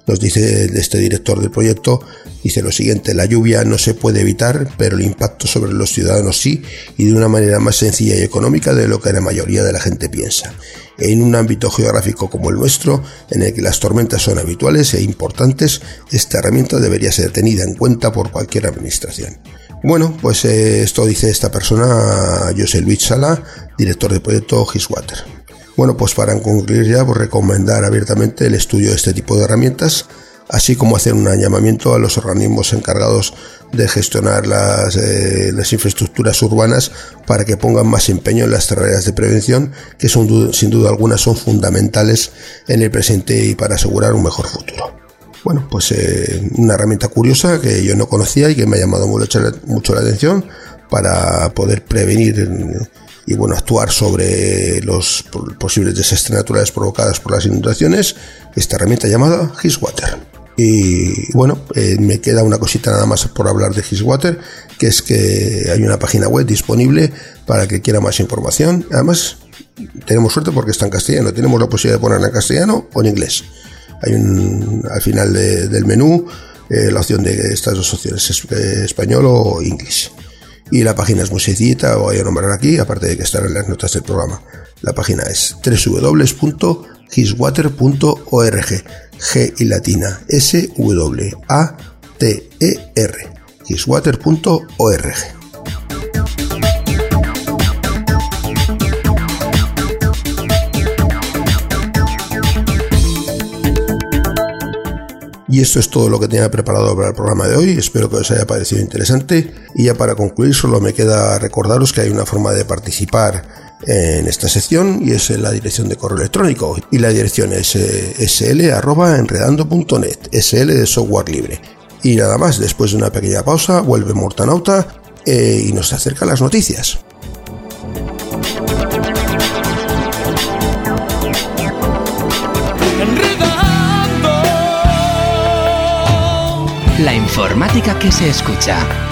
Nos dice este director del proyecto, dice lo siguiente, la lluvia no se puede evitar, pero el impacto sobre los ciudadanos sí, y de una manera más sencilla y económica de lo que la mayoría de la gente piensa. En un ámbito geográfico como el nuestro, en el que las tormentas son habituales e importantes, esta herramienta debería ser tenida en cuenta por cualquier administración. Bueno, pues eh, esto dice esta persona, José Luis Sala, director del proyecto Hiswater. Bueno, pues para concluir ya, pues recomendar abiertamente el estudio de este tipo de herramientas, así como hacer un llamamiento a los organismos encargados de gestionar las, eh, las infraestructuras urbanas para que pongan más empeño en las tareas de prevención, que son sin duda alguna son fundamentales en el presente y para asegurar un mejor futuro. Bueno, pues eh, una herramienta curiosa que yo no conocía y que me ha llamado mucho, mucho la atención para poder prevenir y bueno, actuar sobre los posibles desastres naturales provocadas por las inundaciones, esta herramienta llamada Hiswater. Y bueno, eh, me queda una cosita nada más por hablar de Hiswater, que es que hay una página web disponible para que quiera más información. Además, tenemos suerte porque está en castellano, tenemos la posibilidad de ponerla en castellano o en inglés. Hay un, al final del menú eh, la opción de estas dos opciones, eh, español o inglés. Y la página es muy sencillita, voy a nombrar aquí, aparte de que estar en las notas del programa. La página es www.hiswater.org. G y latina. S W A T E R. hiswater.org. Y esto es todo lo que tenía preparado para el programa de hoy. Espero que os haya parecido interesante. Y ya para concluir, solo me queda recordaros que hay una forma de participar en esta sección y es la dirección de correo electrónico y la dirección es eh, sl@enredando.net, sl de software libre. Y nada más, después de una pequeña pausa, vuelve Mortanauta eh, y nos acerca las noticias. Informática que se escucha.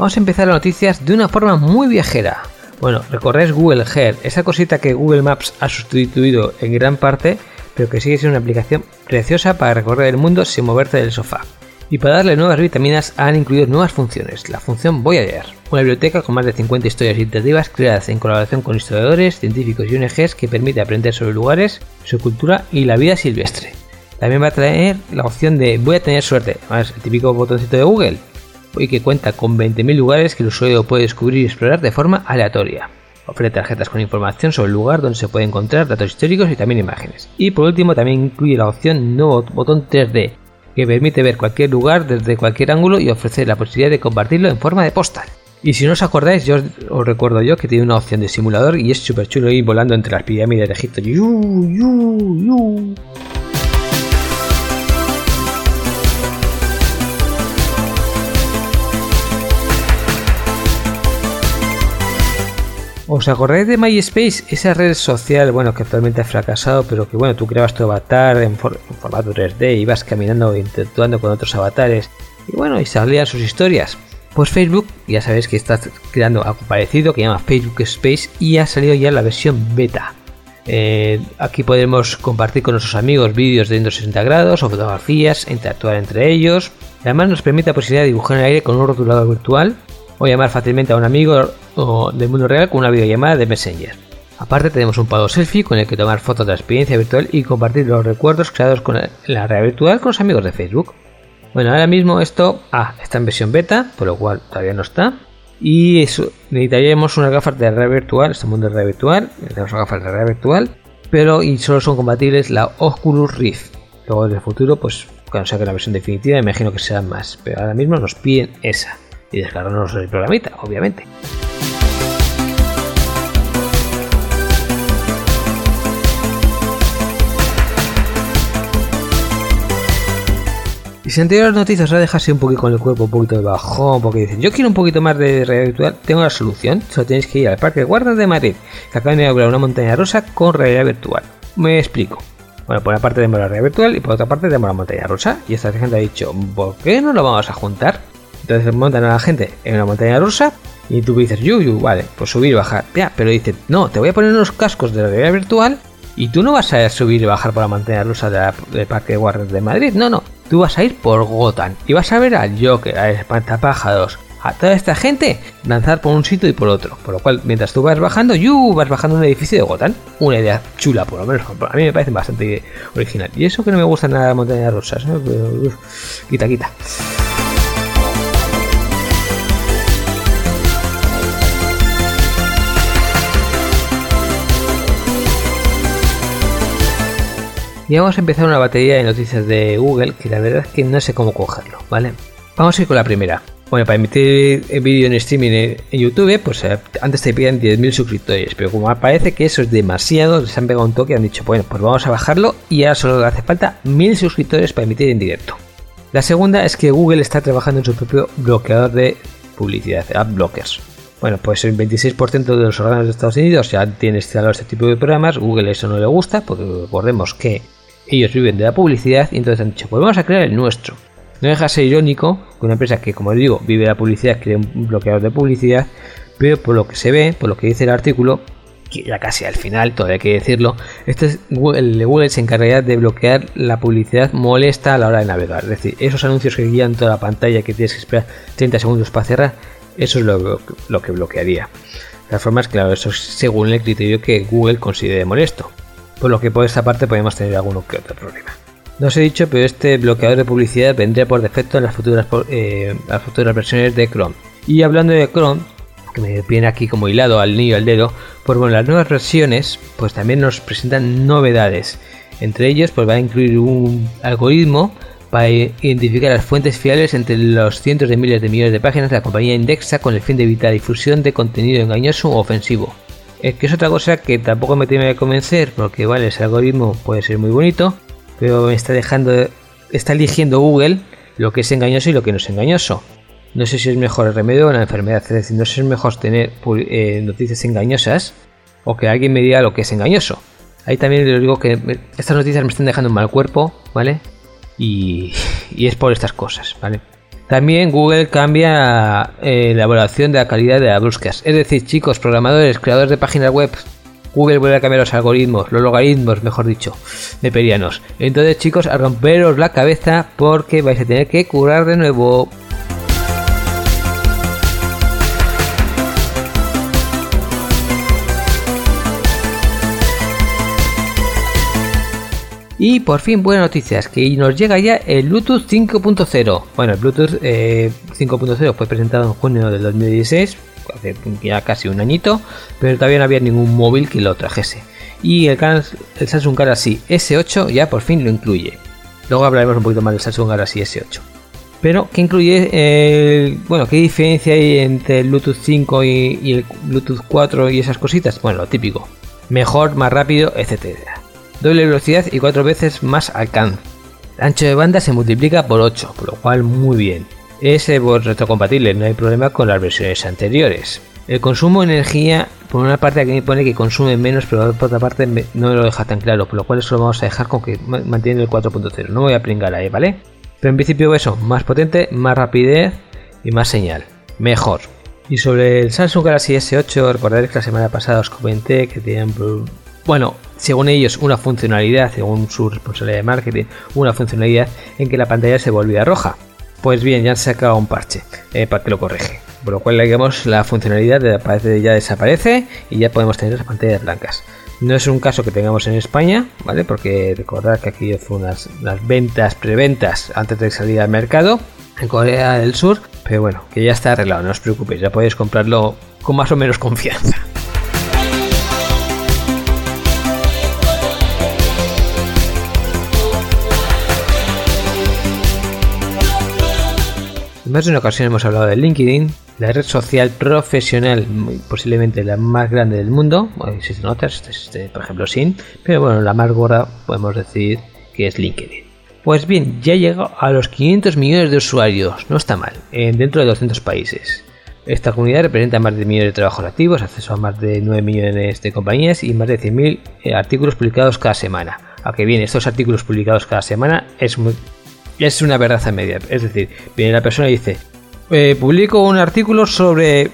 Vamos a empezar las noticias de una forma muy viajera. Bueno, recorréis Google Earth, esa cosita que Google Maps ha sustituido en gran parte, pero que sigue siendo una aplicación preciosa para recorrer el mundo sin moverte del sofá. Y para darle nuevas vitaminas han incluido nuevas funciones, la función Voyager, una biblioteca con más de 50 historias interactivas creadas en colaboración con historiadores, científicos y ONGs que permite aprender sobre lugares, su cultura y la vida silvestre. También va a traer la opción de voy a tener suerte, más el típico botoncito de Google, y que cuenta con 20.000 lugares que el usuario puede descubrir y explorar de forma aleatoria. Ofrece tarjetas con información sobre el lugar donde se puede encontrar datos históricos y también imágenes. Y por último también incluye la opción nuevo botón 3D, que permite ver cualquier lugar desde cualquier ángulo y ofrece la posibilidad de compartirlo en forma de postal. Y si no os acordáis, yo os, recuerdo yo que tiene una opción de simulador y es súper chulo ir volando entre las pirámides de Egipto. ¡Yu, yu, yu! ¿Os acordáis de MySpace? Esa red social, bueno, que actualmente ha fracasado, pero que bueno, tú creabas tu avatar en, for- en formato 3D, ibas caminando interactuando con otros avatares, y bueno, y salían sus historias. Pues Facebook, ya sabéis que está creando algo parecido que llama Facebook Space y ha salido ya la versión beta. Eh, aquí podemos compartir con nuestros amigos vídeos de 160 grados o fotografías, interactuar entre ellos. Además nos permite la posibilidad de dibujar en el aire con un rotulador virtual o llamar fácilmente a un amigo o del mundo real con una videollamada de Messenger. Aparte tenemos un pado selfie con el que tomar fotos de la experiencia virtual y compartir los recuerdos creados con la realidad virtual con los amigos de Facebook. Bueno, ahora mismo esto ah, está en versión beta, por lo cual todavía no está. Y eso, necesitaríamos unas gafas de realidad virtual, este mundo de realidad virtual, unas gafas de realidad virtual, pero y solo son compatibles la Oculus Rift. Luego en el futuro, pues cuando saque la versión definitiva, imagino que serán más, pero ahora mismo nos piden esa y descargarnos el programita, obviamente. Y si anteriores noticias dejado así un poquito con el cuerpo un poquito de bajón, porque dicen, yo quiero un poquito más de realidad virtual, tengo la solución, solo tenéis que ir al Parque de Guardas de Madrid, que acaban de inaugurar una montaña rusa con realidad virtual. Me explico. Bueno, por una parte tenemos la realidad virtual y por otra parte tenemos la montaña rusa. Y esta gente ha dicho, ¿por qué no lo vamos a juntar? Entonces montan a la gente en una montaña rusa y tú dices, yu, yu, vale, pues subir y bajar. Ya, pero dice, no, te voy a poner unos cascos de realidad virtual y tú no vas a subir y bajar por la montaña rusa de la- del Parque de Guardias de Madrid, no, no. Tú vas a ir por Gotham y vas a ver al Joker, al Espantapájaros, a toda esta gente lanzar por un sitio y por otro. Por lo cual, mientras tú vas bajando, yu, vas bajando un edificio de Gotham. Una idea chula, por lo menos. A mí me parece bastante original. Y eso que no me gustan nada las montañas rusas, quita, quita. Y vamos a empezar una batería de noticias de Google que la verdad es que no sé cómo cogerlo, ¿vale? Vamos a ir con la primera. Bueno, para emitir vídeo en streaming en YouTube, pues eh, antes te piden 10.000 suscriptores, pero como parece que eso es demasiado, les han pegado un toque y han dicho, bueno, pues vamos a bajarlo y ahora solo hace falta 1.000 suscriptores para emitir en directo. La segunda es que Google está trabajando en su propio bloqueador de publicidad, AdBlockers. Bueno, pues el 26% de los órganos de Estados Unidos ya tiene instalado este tipo de programas. Google eso no le gusta, porque recordemos que ellos viven de la publicidad y entonces han dicho, pues vamos a crear el nuestro. No deja de ser irónico que una empresa que, como digo, vive de la publicidad, cree un bloqueador de publicidad, pero por lo que se ve, por lo que dice el artículo, que ya casi al final, todavía hay que decirlo, este es Google, se encargaría de bloquear la publicidad molesta a la hora de navegar. Es decir, esos anuncios que guían toda la pantalla que tienes que esperar 30 segundos para cerrar, eso es lo, lo que bloquearía. De todas formas, claro, eso es según el criterio que Google considere molesto por lo que por esta parte podemos tener alguno que otro problema. No os he dicho, pero este bloqueador de publicidad vendría por defecto en las futuras, eh, las futuras versiones de Chrome. Y hablando de Chrome, que me viene aquí como hilado al niño al dedo, pues bueno, las nuevas versiones pues también nos presentan novedades. Entre ellos pues va a incluir un algoritmo para identificar las fuentes fiables entre los cientos de miles de millones de páginas de la compañía Indexa con el fin de evitar difusión de contenido engañoso o ofensivo. Es que es otra cosa que tampoco me tiene que convencer, porque vale, ese algoritmo puede ser muy bonito, pero me está dejando, está eligiendo Google lo que es engañoso y lo que no es engañoso. No sé si es mejor el remedio o la enfermedad, es decir, no sé si es mejor tener eh, noticias engañosas o que alguien me diga lo que es engañoso. Ahí también les digo que estas noticias me están dejando un mal cuerpo, ¿vale? Y, y es por estas cosas, ¿vale? También Google cambia eh, la evaluación de la calidad de las búsquedas. Es decir, chicos, programadores, creadores de páginas web, Google vuelve a cambiar los algoritmos, los logaritmos, mejor dicho, de perianos. Entonces, chicos, a romperos la cabeza porque vais a tener que curar de nuevo. Y por fin buenas noticias, que nos llega ya el Bluetooth 5.0. Bueno, el Bluetooth 5.0 eh, fue presentado en junio del 2016, hace ya casi un añito, pero todavía no había ningún móvil que lo trajese. Y el, Samsung Galaxy S8 ya por fin lo incluye. Luego hablaremos un poquito más del Samsung Galaxy S8. Pero, ¿qué incluye? bueno, ¿qué diferencia hay entre el Bluetooth 5 y, y el Bluetooth 4 y esas cositas? Bueno, lo típico. Mejor, más rápido, etcétera doble velocidad y cuatro veces más alcance. El ancho de banda se multiplica por 8, por lo cual muy bien. Es retrocompatible, no hay problema con las versiones anteriores. El consumo de energía, por una parte aquí me pone que consume menos, pero por otra parte no me lo deja tan claro, por lo cual eso lo vamos a dejar con que mantiene el 4.0. No voy a pringar ahí, ¿vale? Pero en principio eso, más potente, más rapidez y más señal. Mejor. Y sobre el Samsung Galaxy S8, recordaréis que la semana pasada os comenté que tenían bueno, según ellos, una funcionalidad, según su responsabilidad de marketing, una funcionalidad en que la pantalla se volvía roja. Pues bien, ya han sacado un parche eh, para que lo corrige. Por lo cual, digamos, la funcionalidad de la ya desaparece y ya podemos tener las pantallas blancas. No es un caso que tengamos en España, ¿vale? Porque recordad que aquí fue unas las ventas, preventas antes de salir al mercado en Corea del Sur. Pero bueno, que ya está arreglado, no os preocupéis, ya podéis comprarlo con más o menos confianza. En más de una ocasión hemos hablado de LinkedIn, la red social profesional, posiblemente la más grande del mundo. existen otras, este, por ejemplo Sin, pero bueno, la más gorda podemos decir que es LinkedIn. Pues bien, ya llegó a los 500 millones de usuarios, no está mal, dentro de 200 países. Esta comunidad representa más de millones de trabajos activos, acceso a más de 9 millones de compañías y más de 100.000 eh, artículos publicados cada semana. Aunque bien, estos artículos publicados cada semana es muy, es una verdad a media. Es decir, viene la persona y dice, eh, publico un artículo sobre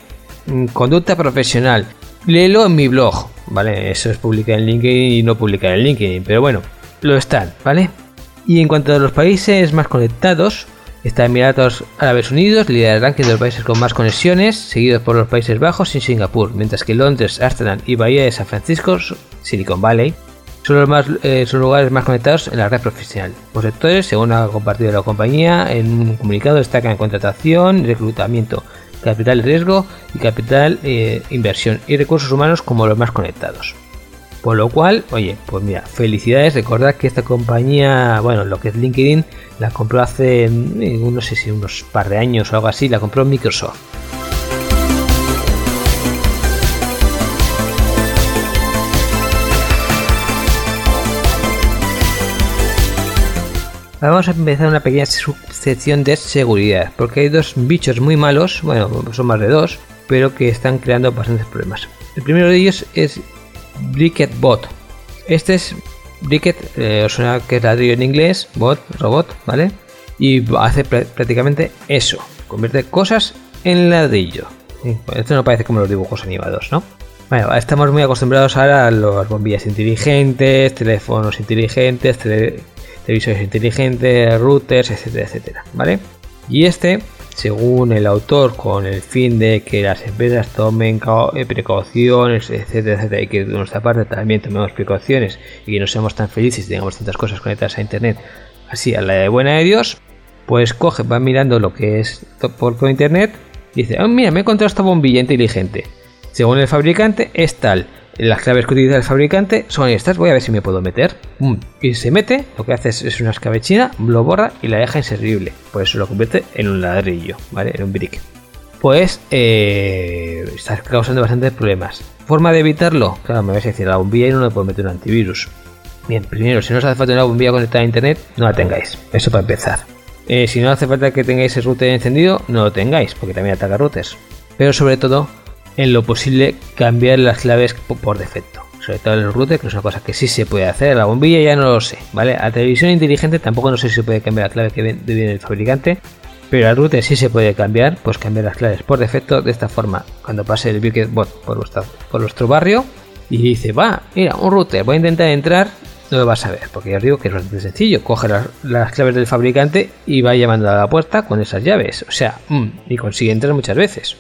mm, conducta profesional, léelo en mi blog, ¿vale? Eso es publicar en LinkedIn y no publicar en LinkedIn, pero bueno, lo están, ¿vale? Y en cuanto a los países más conectados, está Emiratos Árabes Unidos, lidera el ranking de los países con más conexiones, seguidos por los Países Bajos y Singapur, mientras que Londres, Amsterdam y Bahía de San Francisco, Silicon Valley, son los más, eh, lugares más conectados en la red profesional. Los sectores, según ha compartido la compañía, en un comunicado destacan contratación, reclutamiento, capital riesgo y capital eh, inversión y recursos humanos como los más conectados. Por lo cual, oye, pues mira, felicidades. Recordad que esta compañía, bueno, lo que es LinkedIn, la compró hace, mm, no sé si unos par de años o algo así, la compró Microsoft. Vamos a empezar una pequeña sección de seguridad, porque hay dos bichos muy malos, bueno, son más de dos, pero que están creando bastantes problemas. El primero de ellos es Bricket Bot. Este es Bricket, eh, os suena que es ladrillo en inglés, bot, robot, ¿vale? Y hace prácticamente eso, convierte cosas en ladrillo. Esto no parece como los dibujos animados, ¿no? Bueno, estamos muy acostumbrados ahora a las bombillas inteligentes, teléfonos inteligentes, televisores inteligentes, routers, etcétera, etcétera, ¿vale? Y este según el autor, con el fin de que las empresas tomen eh, precauciones, etcétera, etcétera, y que de nuestra parte también tomemos precauciones y que no seamos tan felices y tengamos tantas cosas conectadas a internet, así a la de buena de Dios, pues coge, va mirando lo que es por todo internet dice, oh, mira, me he encontrado esta bombilla inteligente. Según el fabricante, es tal las claves que utiliza el fabricante son estas. Voy a ver si me puedo meter. Y se mete, lo que hace es, una escabechina, lo borra y la deja inservible. Por eso lo convierte en un ladrillo, ¿vale? En un brick. Pues eh, está causando bastantes problemas. ¿Forma de evitarlo? Claro, me vais a decir, la bombilla y no le puedo meter un antivirus. Bien, primero, si no os hace falta una bombilla conectada a internet, no la tengáis. Eso para empezar. Eh, si no hace falta que tengáis el router encendido, no lo tengáis, porque también ataca routers. Pero sobre todo, en lo posible cambiar las claves por defecto. Sobre todo el router, que es una cosa que sí se puede hacer. La bombilla ya no lo sé, ¿vale? A televisión inteligente tampoco no sé si se puede cambiar la clave que viene el fabricante. Pero al router sí se puede cambiar, pues cambiar las claves por defecto de esta forma. Cuando pase el Wicked Bot por, por nuestro barrio y dice, va, mira, un router, voy a intentar entrar, no lo vas a ver, porque ya os digo que es bastante sencillo. Coge las, claves del fabricante y va llamando a la puerta con esas llaves. O sea, mm, y consigue entrar muchas veces.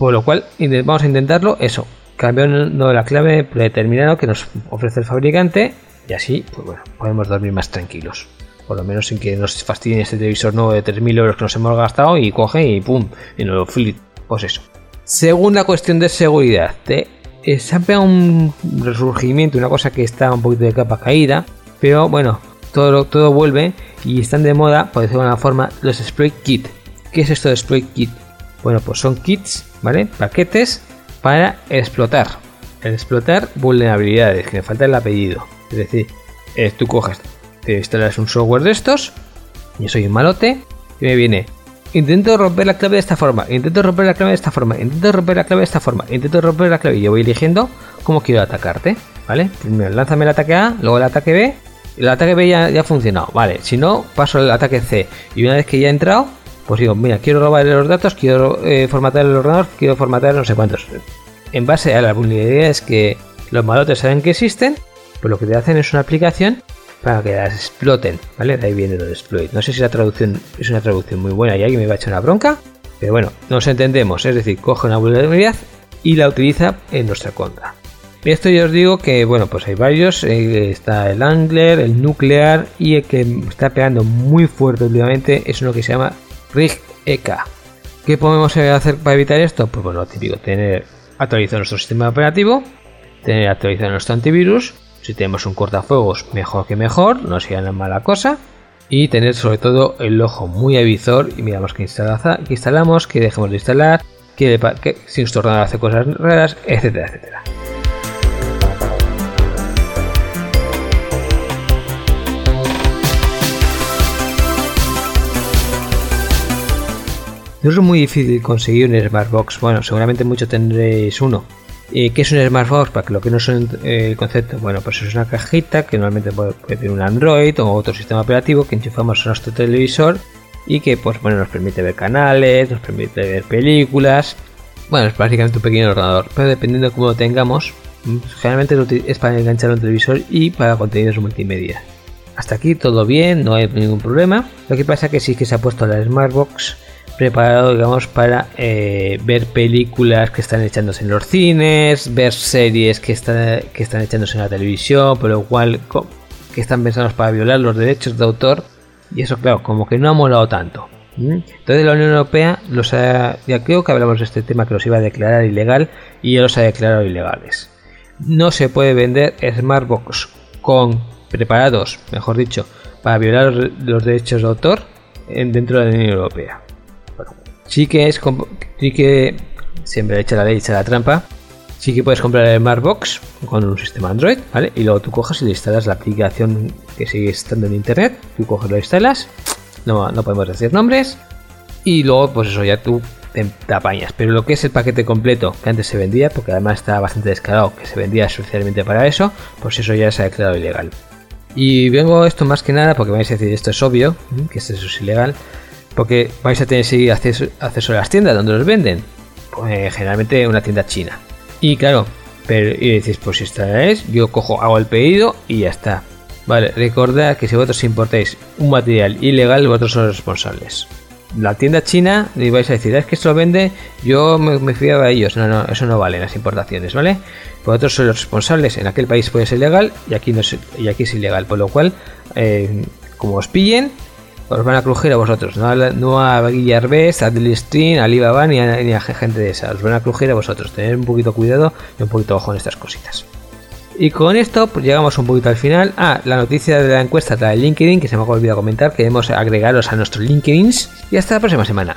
Por lo cual vamos a intentarlo eso, cambiando la clave predeterminado que nos ofrece el fabricante y así pues bueno, podemos dormir más tranquilos. Por lo menos sin que nos fastidien este televisor nuevo de 3.000 euros que nos hemos gastado y coge y pum, y nos flip. Pues eso. Segunda cuestión de seguridad. Eh, se ha pegado un resurgimiento, una cosa que está un poquito de capa caída, pero bueno, todo, todo vuelve y están de moda, por decirlo de alguna forma, los exploit kit. ¿Qué es esto de exploit kit? Bueno, pues son kits, ¿vale? Paquetes para explotar. Explotar vulnerabilidades, que me falta el apellido. Es decir, eh, tú coges, te instalas un software de estos, yo soy un malote, y me viene, intento romper la clave de esta forma, intento romper la clave de esta forma, intento romper la clave de esta forma, intento romper la clave, y yo voy eligiendo cómo quiero atacarte, ¿vale? Primero lánzame el ataque A, luego el ataque B, el ataque B ya, ya ha funcionado, ¿vale? Si no, paso al ataque C, y una vez que ya he entrado, pues digo, mira, quiero robar los datos, quiero eh, formatear el ordenador, quiero formatear no sé cuántos. En base a las vulnerabilidades que los malotes saben que existen, pues lo que te hacen es una aplicación para que las exploten, ¿vale? De ahí viene lo de exploit. No sé si la traducción es una traducción muy buena y alguien me va a echar una bronca, pero bueno, nos entendemos, es decir, coge una vulnerabilidad y la utiliza en nuestra contra. Esto ya os digo que, bueno, pues hay varios, eh, está el Angler, el Nuclear y el que está pegando muy fuerte últimamente es uno que se llama RIG EK. ¿Qué podemos hacer para evitar esto? Pues bueno, típico, tener actualizado nuestro sistema operativo, tener actualizado nuestro antivirus, si tenemos un cortafuegos, mejor que mejor, no sea una mala cosa, y tener sobre todo el ojo muy avisor y miramos que, instalamos, que dejemos de instalar, que, que si nuestro ordenador hace cosas raras, etcétera, etcétera. Es muy difícil conseguir un Smartbox. Bueno, seguramente muchos tendréis uno. ¿Qué es un Smartbox? Para que lo que no son eh, el concepto, bueno, pues es una cajita que normalmente puede, tener un Android o otro sistema operativo que enchufamos a nuestro televisor y que pues bueno nos permite ver canales, nos permite ver películas. Bueno, es prácticamente un pequeño ordenador, pero dependiendo de cómo lo tengamos, mm, generalmente es para enganchar un televisor y para contenidos multimedia. Hasta aquí todo bien, no hay ningún problema. Lo que pasa es que sí que se ha puesto la Smartbox preparado, digamos, para eh, ver películas que están echándose en los cines, ver series que, que están echándose en la televisión, por lo cual que están pensados para violar los derechos de autor. Y eso, claro, como que no ha molado tanto. Entonces la Unión Europea los ha, ya creo que hablamos de este tema que los iba a declarar ilegal y ya los ha declarado ilegales. no se puede vender Smartbox con preparados, mejor dicho, para violar los derechos de autor en, dentro de la Unión Europea. Sí que es sí que siempre echa la ley, echa la trampa. Sí que puedes comprar el Smartbox con un sistema Android, ¿vale? Y luego tú coges y le instalas la aplicación que sigue estando en internet. Tú coges, lo instalas. No, no podemos decir nombres. Y luego, pues eso, ya tú te, apañas. Pero lo que es el paquete completo que antes se vendía, porque además estaba bastante descarado, que se vendía especialmente para eso, pues eso ya se ha declarado ilegal. Y vengo esto más que nada porque vais a decir esto es obvio, que esto es ilegal, porque vais a tener seguir acceso, acceso a las tiendas donde los venden. Pues generalmente una tienda china. Y claro, pero y decís, pues si esta es, yo cojo, hago el pedido y ya está. Vale, recordad que si vosotros importáis un material ilegal, vosotros sois responsables. La tienda china, y vais a decir, es que esto lo vende, yo me, me fiaba a ellos. No, no, eso no vale las importaciones, ¿vale? Vosotros sois los responsables, en aquel país puede ser legal y aquí, no es, y aquí es ilegal, por lo cual, eh, como os pillen, os van a crujir a vosotros, no a, no a Guillerves, a Delistrin, a Alibaba ni a, gente de esa, os van a crujir a vosotros. Tener un poquito cuidado y un poquito ojo en estas cositas. Y con esto pues llegamos un poquito al final. Ah, la noticia de la encuesta de LinkedIn, que se me ha olvidado comentar, queremos agregaros a nuestros LinkedIns. Y hasta la próxima semana.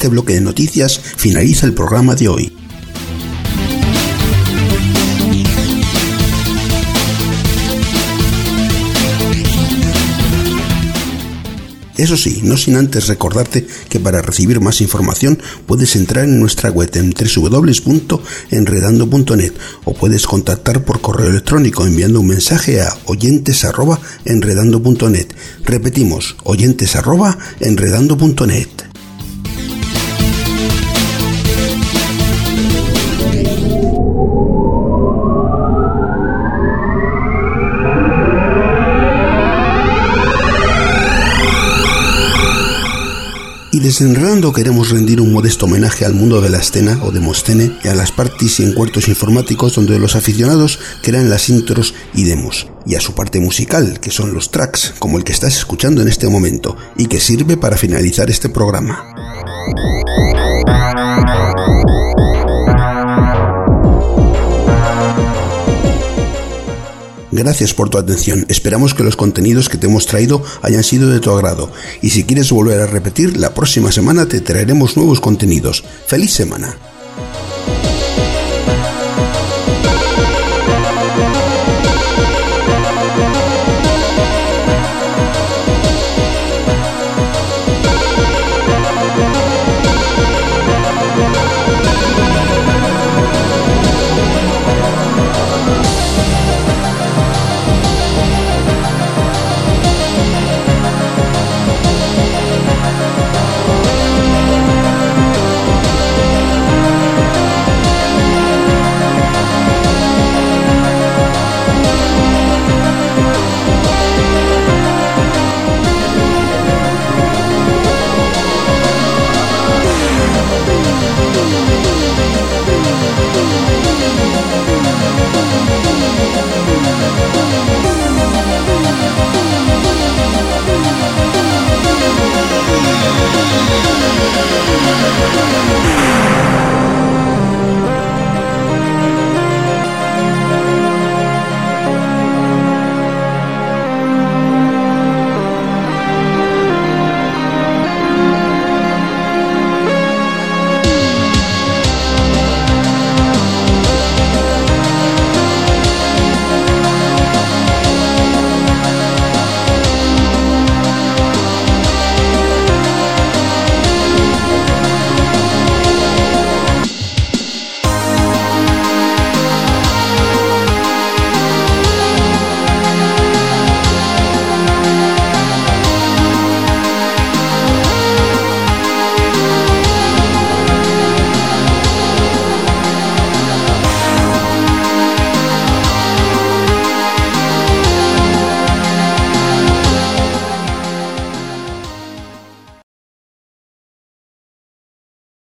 Este bloque de noticias finaliza el programa de hoy. Eso sí, no sin antes recordarte que para recibir más información puedes entrar en nuestra web en www.enredando.net o puedes contactar por correo electrónico enviando un mensaje a oyentes@enredando.net. Repetimos, oyentes@enredando.net. Desenredando queremos rendir un modesto homenaje al mundo de la escena o Demostene y a las parties y encuentros informáticos donde los aficionados crean las intros y demos, y a su parte musical, que son los tracks, como el que estás escuchando en este momento, y que sirve para finalizar este programa. Gracias por tu atención. Esperamos que los contenidos que te hemos traído hayan sido de tu agrado. Y si quieres volver a repetir, la próxima semana te traeremos nuevos contenidos. ¡Feliz semana!